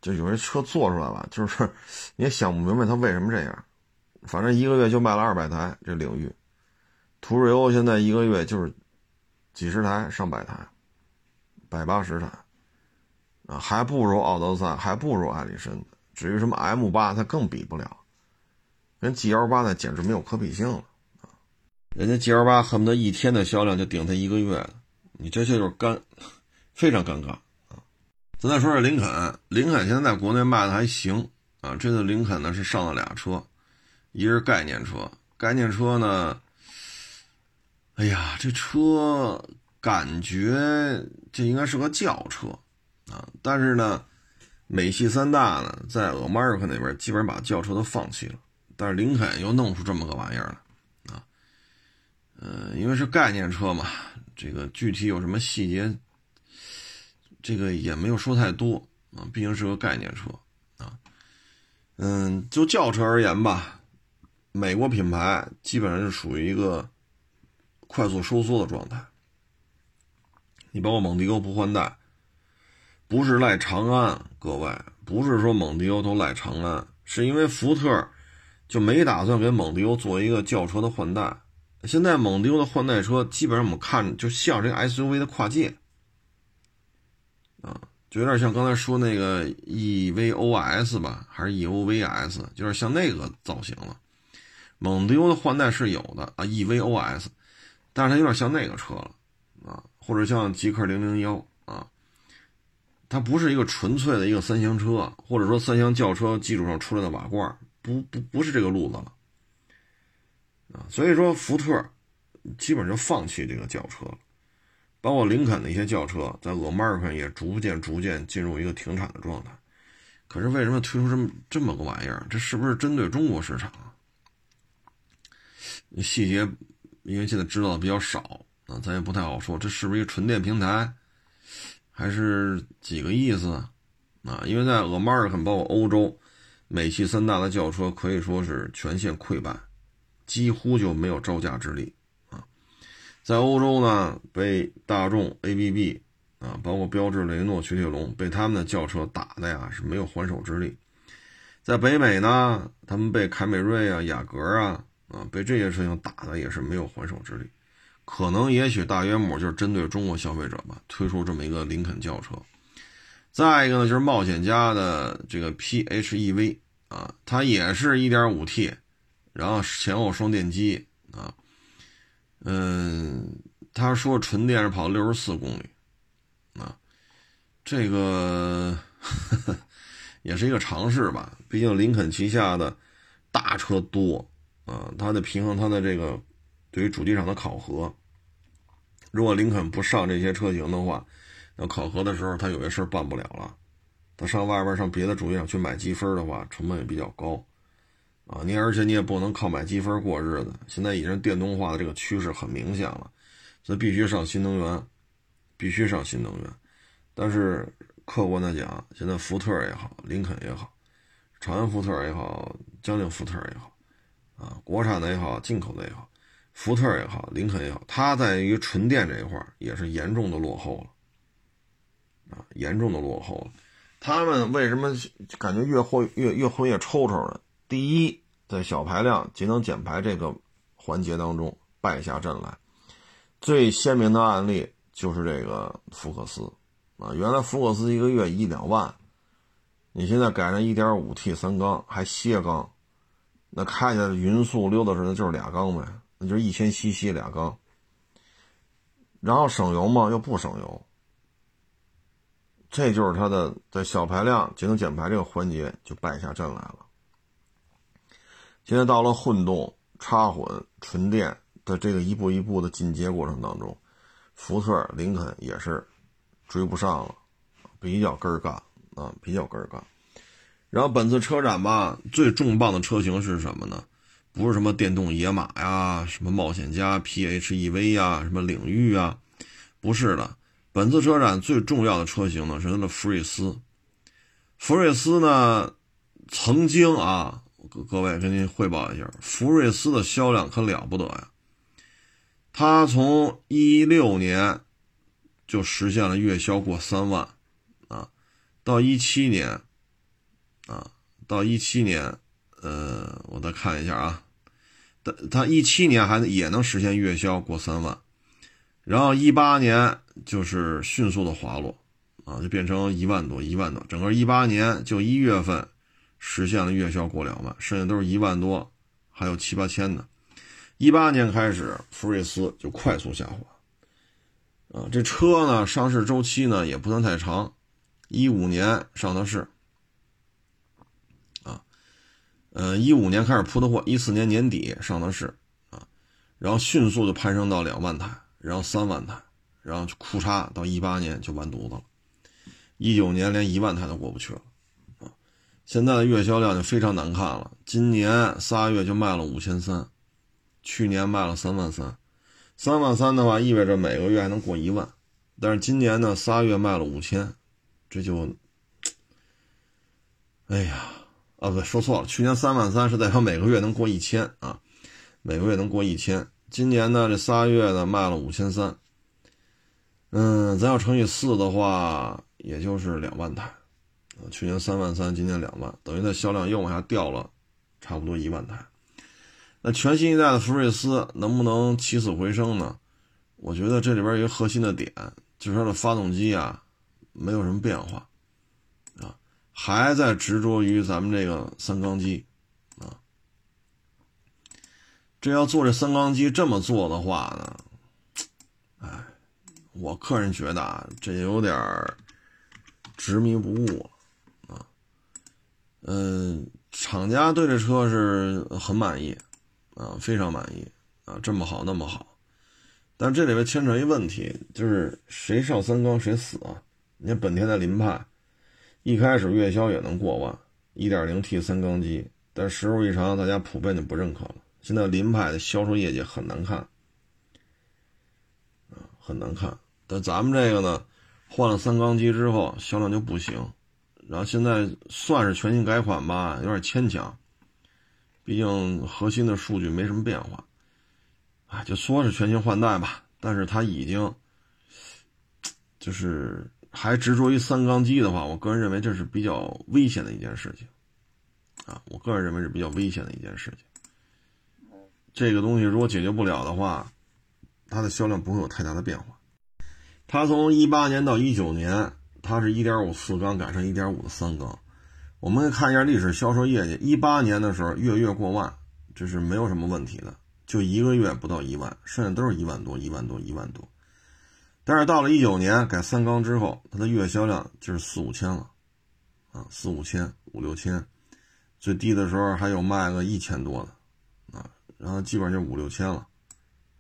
就有些车做出来了，就是你也想不明白它为什么这样，反正一个月就卖了二百台，这领域，途锐欧现在一个月就是几十台、上百台，百八十台，啊，还不如奥德赛，还不如艾力绅，至于什么 M 八，它更比不了。跟 G L 八呢，简直没有可比性了啊！人家 G L 八恨不得一天的销量就顶它一个月，你这就是尴，非常尴尬啊！咱再说说林肯，林肯现在在国内卖的还行啊。这次林肯呢是上了俩车，一是概念车，概念车呢，哎呀，这车感觉这应该是个轿车啊，但是呢，美系三大呢在 America 那边基本上把轿车都放弃了。但是林肯又弄出这么个玩意儿来，啊，呃，因为是概念车嘛，这个具体有什么细节，这个也没有说太多啊，毕竟是个概念车啊，嗯，就轿车而言吧，美国品牌基本上是属于一个快速收缩的状态。你包括蒙迪欧不换代，不是赖长安，各位，不是说蒙迪欧都赖长安，是因为福特。就没打算给蒙迪欧做一个轿车的换代。现在蒙迪欧的换代车基本上我们看就像这个 SUV 的跨界，啊，就有点像刚才说那个 EVOS 吧，还是 EOVS，就是像那个造型了。蒙迪欧的换代是有的啊，EVOS，但是它有点像那个车了啊，或者像极客零零幺啊，它不是一个纯粹的一个三厢车，或者说三厢轿车基础上出来的瓦罐。不不不是这个路子了，啊，所以说福特基本就放弃这个轿车了，包括林肯的一些轿车，在 America 也逐渐逐渐进入一个停产的状态。可是为什么推出这么这么个玩意儿？这是不是针对中国市场？细节因为现在知道的比较少啊，咱也不太好说。这是不是一个纯电平台，还是几个意思啊？因为在 America 包括欧洲。美系三大的轿车可以说是全线溃败，几乎就没有招架之力啊！在欧洲呢，被大众、ABB 啊，包括标致、雷诺、雪铁龙，被他们的轿车打的呀是没有还手之力。在北美呢，他们被凯美瑞啊、雅阁啊啊，被这些车型打的也是没有还手之力。可能也许大约母就是针对中国消费者吧，推出这么一个林肯轿车。再一个呢，就是冒险家的这个 PHEV 啊，它也是 1.5T，然后前后双电机啊，嗯，他说纯电是跑六十四公里啊，这个 也是一个尝试吧。毕竟林肯旗下的大车多啊，它得平衡它的这个对于主机厂的考核。如果林肯不上这些车型的话，那考核的时候他有些事儿办不了了。他上外边上别的主机厂去买积分的话，成本也比较高啊。你而且你也不能靠买积分过日子。现在已经电动化的这个趋势很明显了，所以必须上新能源，必须上新能源。但是客观的讲，现在福特也好，林肯也好，长安福特也好，江铃福特也好，啊，国产的也好，进口的也好，福特也好，林肯也好，它在于纯电这一块也是严重的落后了，啊，严重的落后了。他们为什么感觉越混越越混越抽抽呢？第一，在小排量节能减排这个环节当中败下阵来，最鲜明的案例就是这个福克斯。啊，原来福克斯一个月一两万，你现在改成一点五 T 三缸还歇缸，那开起来匀速溜达时那，就是俩缸呗，那就是一千 CC 俩缸，然后省油吗？又不省油，这就是它的在小排量节能减排这个环节就败下阵来了。现在到了混动、插混、纯电的这个一步一步的进阶过程当中，福特、林肯也是。追不上了，比较根儿干啊，比较根儿干。然后本次车展吧，最重磅的车型是什么呢？不是什么电动野马呀，什么冒险家 PHEV 呀，什么领域啊，不是的。本次车展最重要的车型呢，是它的福睿斯。福睿斯呢，曾经啊，各各位跟您汇报一下，福睿斯的销量可了不得呀。它从一六年。就实现了月销过三万，啊，到一七年，到一七年，呃，我再看一下啊，他他一七年还也能实现月销过三万，然后一八年就是迅速的滑落，啊，就变成一万多一万多，整个一八年就一月份实现了月销过两万，剩下都是一万多，还有七八千的。一八年开始，福睿斯就快速下滑。啊，这车呢，上市周期呢也不算太长，一五年上的市，呃，一五年开始铺的货，一四年年底上的市，啊，然后迅速就攀升到两万台，然后三万台，然后就库嚓到一八年就完犊子了，一九年连一万台都过不去了，啊，现在的月销量就非常难看了，今年仨月就卖了五千三，去年卖了三万三。三万三的话，意味着每个月还能过一万，但是今年呢，仨月卖了五千，这就，哎呀，啊不对，说错了，去年三万三是代表每个月能过一千啊，每个月能过一千，今年呢这仨月呢卖了五千三，嗯，咱要乘以四的话，也就是两万台，去年三万三，今年两万，等于它销量又往下掉了，差不多一万台。那全新一代的福睿斯能不能起死回生呢？我觉得这里边一个核心的点就是它的发动机啊，没有什么变化，还在执着于咱们这个三缸机，啊，这要做这三缸机这么做的话呢，哎，我个人觉得啊，这有点执迷不悟了，啊，嗯，厂家对这车是很满意。啊，非常满意啊，这么好那么好，但这里边牵扯一问题，就是谁上三缸谁死啊？你看本田的凌派，一开始月销也能过万，1.0T 三缸机，但时候一长，大家普遍就不认可了。现在凌派的销售业绩很难看，啊，很难看。但咱们这个呢，换了三缸机之后，销量就不行，然后现在算是全新改款吧，有点牵强。毕竟核心的数据没什么变化，啊，就说是全新换代吧，但是它已经，就是还执着于三缸机的话，我个人认为这是比较危险的一件事情，啊，我个人认为是比较危险的一件事情。这个东西如果解决不了的话，它的销量不会有太大的变化。它从一八年到一九年，它是一点五四缸改成一点五的三缸。我们看一下历史销售业绩，一八年的时候月月过万，这是没有什么问题的，就一个月不到一万，剩下都是一万多、一万多、一万多。但是到了一九年改三缸之后，它的月销量就是四五千了，啊，四五千、五六千，最低的时候还有卖个一千多的，啊，然后基本上就五六千了，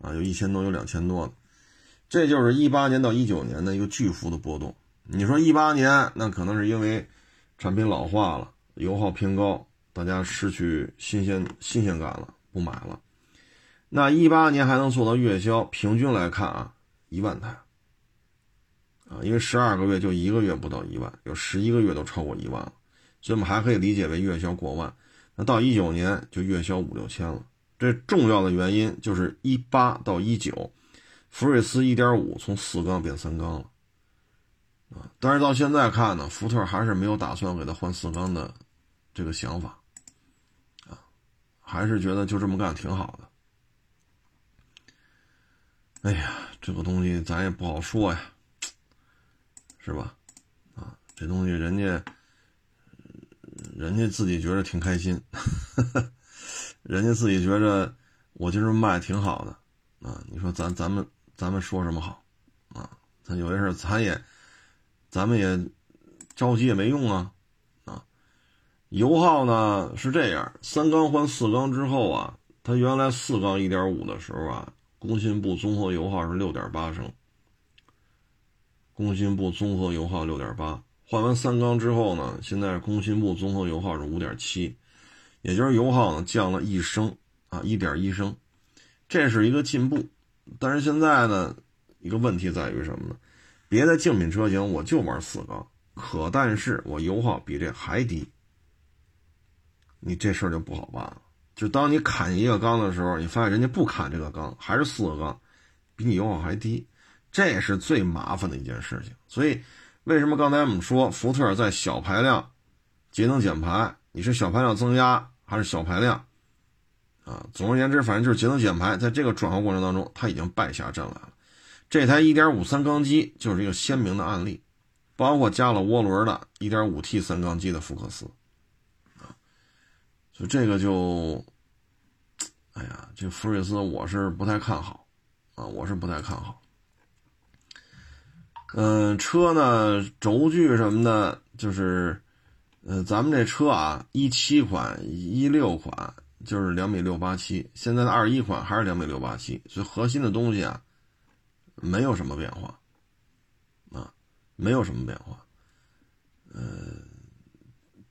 啊，有一千多，有两千多的，这就是一八年到一九年的一个巨幅的波动。你说一八年那可能是因为产品老化了，油耗偏高，大家失去新鲜新鲜感了，不买了。那一八年还能做到月销，平均来看啊，一万台，啊，因为十二个月就一个月不到一万，有十一个月都超过一万了，所以我们还可以理解为月销过万。那到一九年就月销五六千了，这重要的原因就是一八到一九，福睿斯一点五从四缸变三缸了，啊，但是到现在看呢，福特还是没有打算给它换四缸的这个想法，啊，还是觉得就这么干挺好的。哎呀，这个东西咱也不好说呀，是吧？啊，这东西人家，人家自己觉得挺开心，人家自己觉着我今儿卖挺好的啊。你说咱咱们咱们说什么好啊？咱有些事咱也，咱们也着急也没用啊啊！油耗呢是这样，三缸换四缸之后啊，它原来四缸一点五的时候啊。工信部综合油耗是六点八升，工信部综合油耗六点八，换完三缸之后呢，现在工信部综合油耗是五点七，也就是油耗呢降了一升啊，一点一升，这是一个进步。但是现在呢，一个问题在于什么呢？别的竞品车型我就玩四缸，可但是我油耗比这还低，你这事儿就不好办了。就当你砍一个缸的时候，你发现人家不砍这个缸，还是四个缸，比你油耗还低，这是最麻烦的一件事情。所以，为什么刚才我们说福特在小排量节能减排，你是小排量增压还是小排量？啊，总而言之，反正就是节能减排，在这个转化过程当中，它已经败下阵来了。这台1.5三缸机就是一个鲜明的案例，包括加了涡轮的 1.5T 三缸机的福克斯啊。就这个就，哎呀，这福睿斯我是不太看好，啊，我是不太看好。嗯，车呢，轴距什么的，就是，呃，咱们这车啊，一七款、一六款就是两米六八七，现在的二一款还是两米六八七，所以核心的东西啊，没有什么变化，啊，没有什么变化。呃，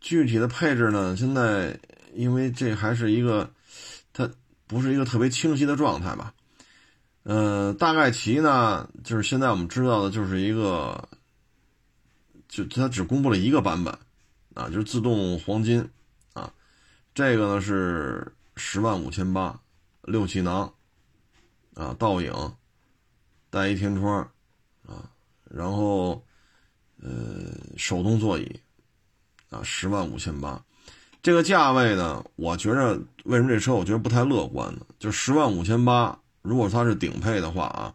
具体的配置呢，现在。因为这还是一个，它不是一个特别清晰的状态吧，呃，大概其呢，就是现在我们知道的就是一个，就它只公布了一个版本，啊，就是自动黄金，啊，这个呢是十万五千八，六气囊，啊，倒影，带一天窗，啊，然后，呃，手动座椅，啊，十万五千八。这个价位呢，我觉着为什么这车我觉得不太乐观呢？就十万五千八，如果它是顶配的话啊，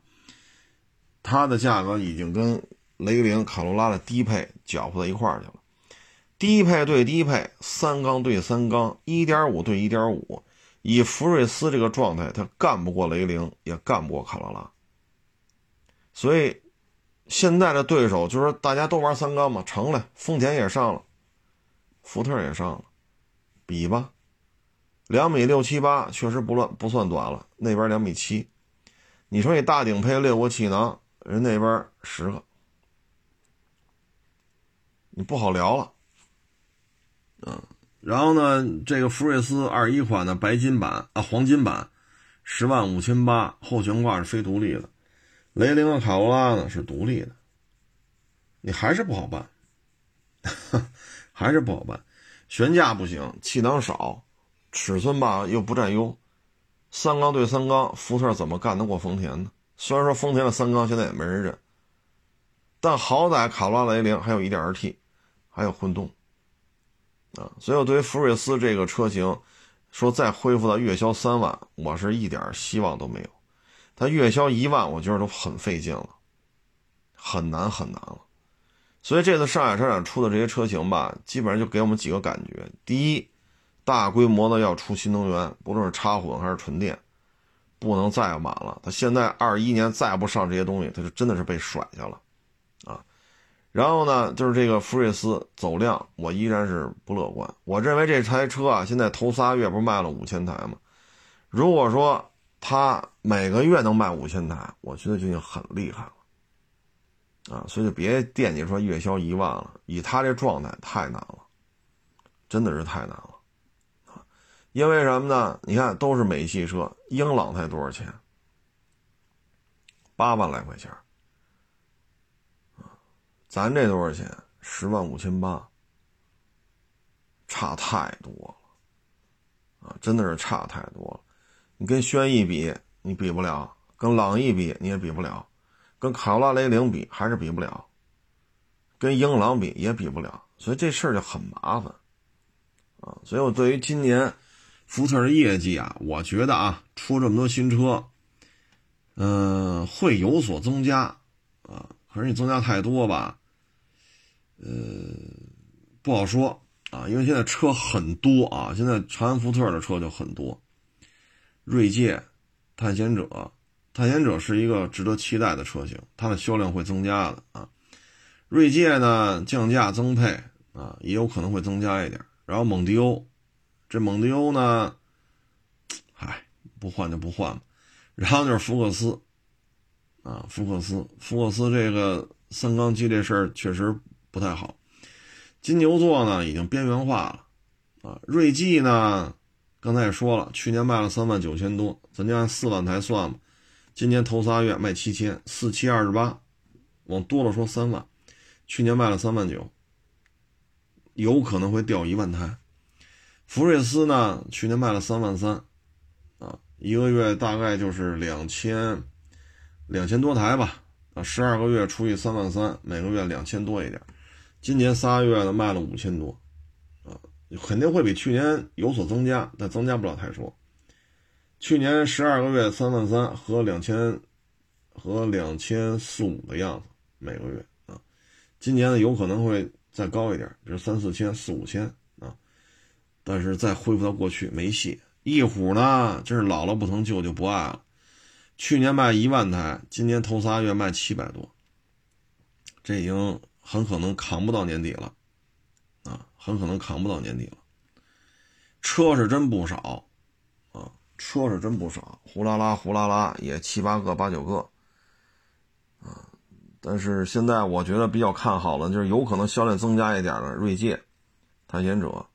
它的价格已经跟雷凌、卡罗拉的低配搅和到一块儿去了。低配对低配，三缸对三缸，一点五对一点五，以福睿斯这个状态，它干不过雷凌，也干不过卡罗拉。所以现在的对手就是大家都玩三缸嘛，成了，丰田也上了，福特也上了。比吧，两米六七八确实不乱不算短了。那边两米七，你说你大顶配六个气囊，人那边十个，你不好聊了。嗯，然后呢，这个福睿斯二一款的白金版啊，黄金版，十万五千八，后悬挂是非独立的。雷凌和卡罗拉呢是独立的，你还是不好办，还是不好办。悬架不行，气囊少，尺寸吧又不占优，三缸对三缸，福特怎么干得过丰田呢？虽然说丰田的三缸现在也没人认，但好歹卡罗拉雷凌还有一点二 T，还有混动，啊，所以我对于福睿斯这个车型，说再恢复到月销三万，我是一点希望都没有。它月销一万，我觉得都很费劲了，很难很难了。所以这次上海车展出的这些车型吧，基本上就给我们几个感觉：第一，大规模的要出新能源，不论是插混还是纯电，不能再满了。它现在二一年再不上这些东西，它就真的是被甩下了，啊。然后呢，就是这个福睿斯走量，我依然是不乐观。我认为这台车啊，现在头仨月不是卖了五千台吗？如果说它每个月能卖五千台，我觉得就已经很厉害了啊！所以就别惦记说月销一万了，以他这状态太难了，真的是太难了！因为什么呢？你看，都是美系车，英朗才多少钱？八万来块钱。咱这多少钱？十万五千八，差太多了，啊，真的是差太多了。你跟轩逸比，你比不了；跟朗逸比，你也比不了；跟卡罗拉雷凌比，还是比不了；跟英朗比，也比不了。所以这事儿就很麻烦，啊，所以我对于今年福特的业绩啊，我觉得啊，出这么多新车，嗯，会有所增加，啊，可是你增加太多吧。呃，不好说啊，因为现在车很多啊，现在长安福特的车就很多。锐界、探险者，探险者是一个值得期待的车型，它的销量会增加的啊。锐界呢，降价增配啊，也有可能会增加一点。然后蒙迪欧，这蒙迪欧呢，嗨，不换就不换吧。然后就是福克斯啊，福克斯，福克斯这个三缸机这事儿确实。不太好，金牛座呢已经边缘化了，啊，锐际呢，刚才也说了，去年卖了三万九千多，咱就按四万台算吧，今年头仨月卖七千，四七二十八，往多了说三万，去年卖了三万九，有可能会掉一万台。福睿斯呢，去年卖了三万三，啊，一个月大概就是两千两千多台吧，啊，十二个月除以三万三，每个月两千多一点。今年仨月呢卖了五千多，啊，肯定会比去年有所增加，但增加不了太多。去年十二个月三万三和两千和两千四五的样子每个月啊，今年呢有可能会再高一点，比如三四千、四五千，但是再恢复到过去没戏。翼虎呢，真是老了不疼，旧就不爱了。去年卖一万台，今年头仨月卖七百多，这已经。很可能扛不到年底了，啊，很可能扛不到年底了。车是真不少，啊，车是真不少，呼啦啦呼啦啦也七八个八九个，啊，但是现在我觉得比较看好的就是有可能销量增加一点的锐界、探险者，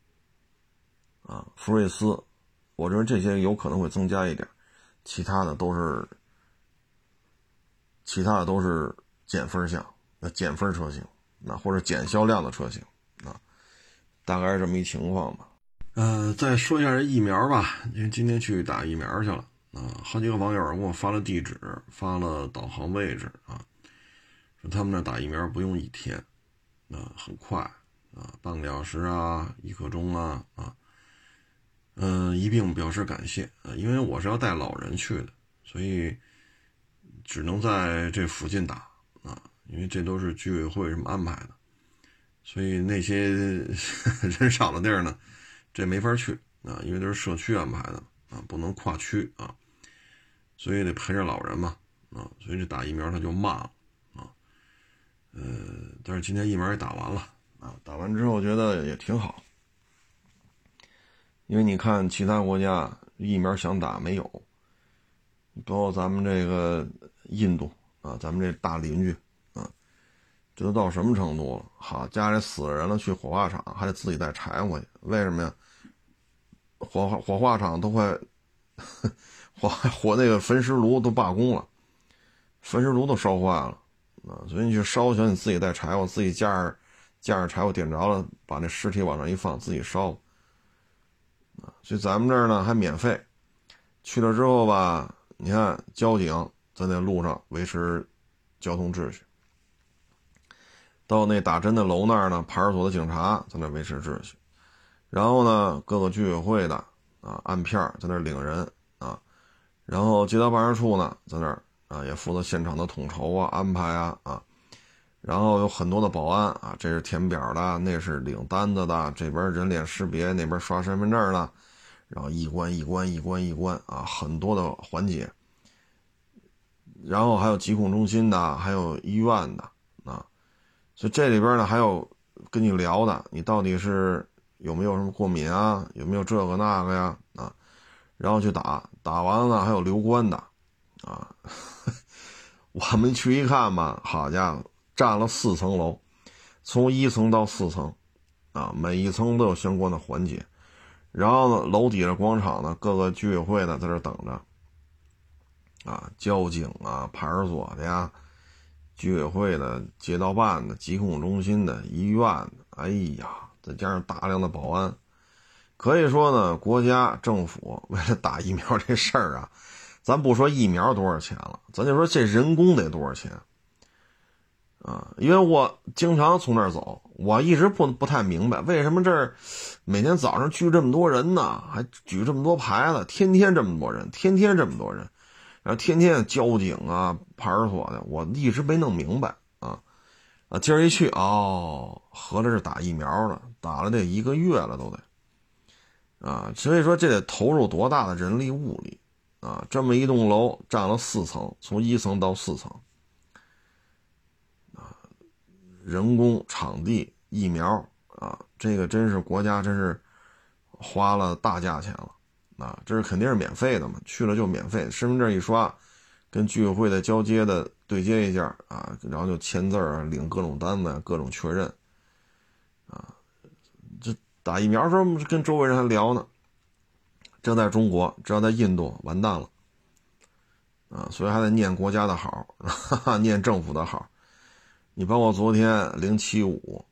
啊，福睿斯，我认为这些有可能会增加一点，其他的都是，其他的都是减分项，那减分车型。那或者减销量的车型，啊，大概是这么一情况吧。呃，再说一下这疫苗吧，因为今天去打疫苗去了啊，好几个网友给我发了地址，发了导航位置啊，说他们那打疫苗不用一天，啊，很快啊，半个小时啊，一刻钟啊啊，嗯，一并表示感谢啊，因为我是要带老人去的，所以只能在这附近打啊。因为这都是居委会什么安排的，所以那些 人少的地儿呢，这没法去啊，因为都是社区安排的啊，不能跨区啊，所以得陪着老人嘛啊，所以这打疫苗他就慢了啊，呃，但是今天疫苗也打完了啊，打完之后觉得也挺好，因为你看其他国家疫苗想打没有，包括咱们这个印度啊，咱们这大邻居啊。这都到什么程度了？好，家里死人了，去火化场还得自己带柴火去，为什么呀？火化火化场都快 火火那个焚尸炉都罢工了，焚尸炉都烧坏了啊！所以你去烧去，你自己带柴火，自己架着架着柴火点着了，把那尸体往上一放，自己烧所以咱们这儿呢还免费，去了之后吧，你看交警在那路上维持交通秩序。到那打针的楼那儿呢，派出所的警察在那维持秩序，然后呢，各个居委会的啊按片在那领人啊，然后街道办事处呢在那儿啊也负责现场的统筹啊安排啊啊，然后有很多的保安啊，这是填表的，那是领单子的，这边人脸识别，那边刷身份证的，然后一关一关一关一关啊，很多的环节，然后还有疾控中心的，还有医院的啊。所以这里边呢还有跟你聊的，你到底是有没有什么过敏啊？有没有这个那个呀？啊，然后去打，打完了还有留观的，啊，我们去一看吧，好家伙，占了四层楼，从一层到四层，啊，每一层都有相关的环节。然后呢，楼底下广场呢，各个居委会的在这等着，啊，交警啊，派出所的呀。居委会的、街道办的、疾控中心的、医院的，哎呀，再加上大量的保安，可以说呢，国家政府为了打疫苗这事儿啊，咱不说疫苗多少钱了，咱就说这人工得多少钱啊？因为我经常从那儿走，我一直不不太明白，为什么这儿每天早上聚这么多人呢？还举这么多牌子，天天这么多人，天天这么多人。然后天天交警啊、派出所的，我一直没弄明白啊，啊，今儿一去哦，合着是打疫苗了，打了得一个月了都得，啊，所以说这得投入多大的人力物力啊！这么一栋楼占了四层，从一层到四层，啊，人工、场地、疫苗啊，这个真是国家真是花了大价钱了。啊，这是肯定是免费的嘛，去了就免费，身份证一刷，跟居委会的交接的对接一下啊，然后就签字啊，领各种单子，各种确认，啊，这打疫苗的时候跟周围人还聊呢，这在中国，这要在印度完蛋了，啊，所以还得念国家的好，哈哈，念政府的好，你包括昨天零七五，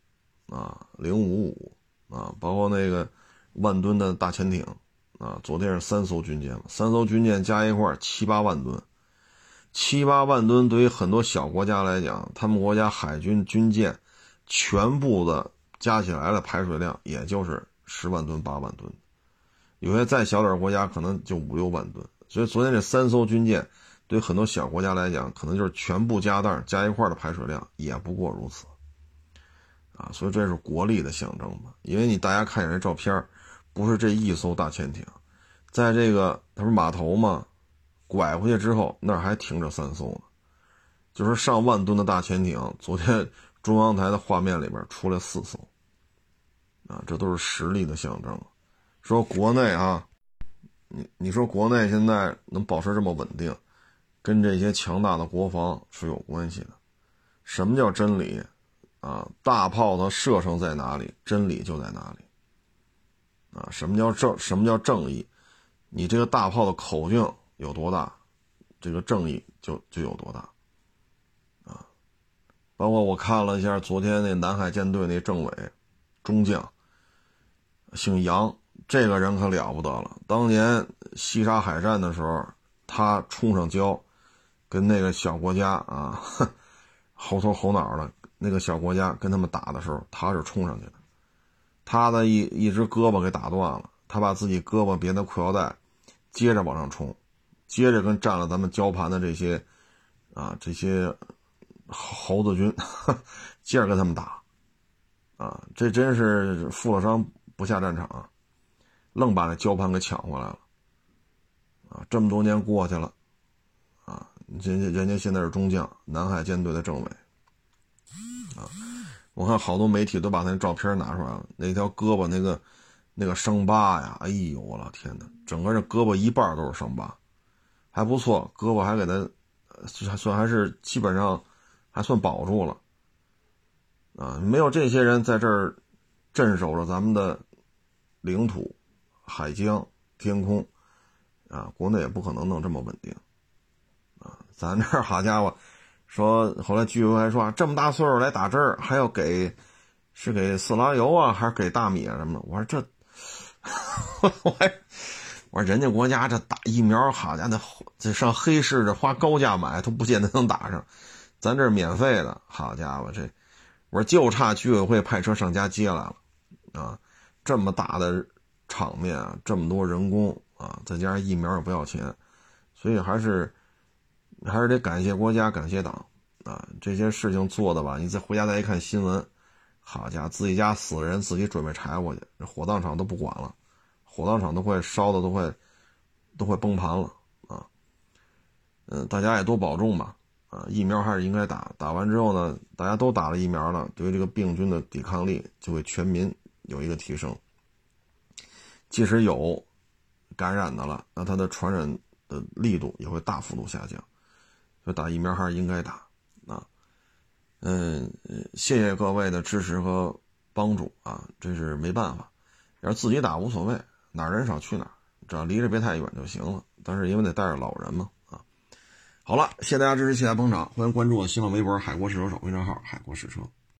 啊，零五五，啊，包括那个万吨的大潜艇。啊，昨天是三艘军舰三艘军舰加一块七八万吨，七八万吨对于很多小国家来讲，他们国家海军军舰全部的加起来的排水量也就是十万吨八万吨，有些再小点国家可能就五六万吨。所以昨天这三艘军舰对很多小国家来讲，可能就是全部加袋加一块的排水量也不过如此。啊，所以这是国力的象征嘛？因为你大家看一下这照片不是这一艘大潜艇，在这个它不是码头吗？拐回去之后，那儿还停着三艘呢，就是上万吨的大潜艇。昨天 中央台的画面里边出来四艘，啊，这都是实力的象征。说国内啊，你你说国内现在能保持这么稳定，跟这些强大的国防是有关系的。什么叫真理？啊，大炮的射程在哪里，真理就在哪里。啊，什么叫正？什么叫正义？你这个大炮的口径有多大，这个正义就就有多大。啊，包括我看了一下昨天那南海舰队那政委中将，姓杨，这个人可了不得了。当年西沙海战的时候，他冲上礁，跟那个小国家啊，猴头猴脑的那个小国家跟他们打的时候，他是冲上去的。他的一一只胳膊给打断了，他把自己胳膊别在裤腰带，接着往上冲，接着跟占了咱们交盘的这些，啊这些猴子军，接着跟他们打，啊这真是负了伤不下战场，愣把那交盘给抢回来了，啊这么多年过去了，人家人家现在是中将，南海舰队的政委，啊。我看好多媒体都把那照片拿出来了，那条胳膊那个那个伤疤呀，哎呦我老天哪，整个这胳膊一半都是伤疤，还不错，胳膊还给他算算还是基本上还算保住了啊！没有这些人在这儿镇守着咱们的领土、海疆、天空啊，国内也不可能弄这么稳定！咱这儿好家伙。说后来居委会还说这么大岁数来打针儿，还要给，是给色拉油啊，还是给大米啊什么的？我说这，我还我说人家国家这打疫苗，好家伙，这上黑市这花高价买都不见得能打上，咱这免费的，好家伙，这我说就差居委会派车上家接来了啊！这么大的场面啊，这么多人工啊，再加上疫苗也不要钱，所以还是。还是得感谢国家，感谢党啊！这些事情做的吧，你再回家再一看新闻，好家伙，自己家死人，自己准备柴火去，火葬场都不管了，火葬场都快烧的都快，都快崩盘了啊！嗯，大家也多保重吧，啊，疫苗还是应该打。打完之后呢，大家都打了疫苗了，对于这个病菌的抵抗力就会全民有一个提升。即使有感染的了，那它的传染的力度也会大幅度下降。所以打疫苗还是应该打啊。嗯，谢谢各位的支持和帮助啊，这是没办法。要是自己打无所谓，哪人少去哪儿，只要离着别太远就行了。但是因为得带着老人嘛。啊好了，谢谢大家支持，谢谢捧场，欢迎关注我新浪微博“海阔试车手”微账号“海阔试车”。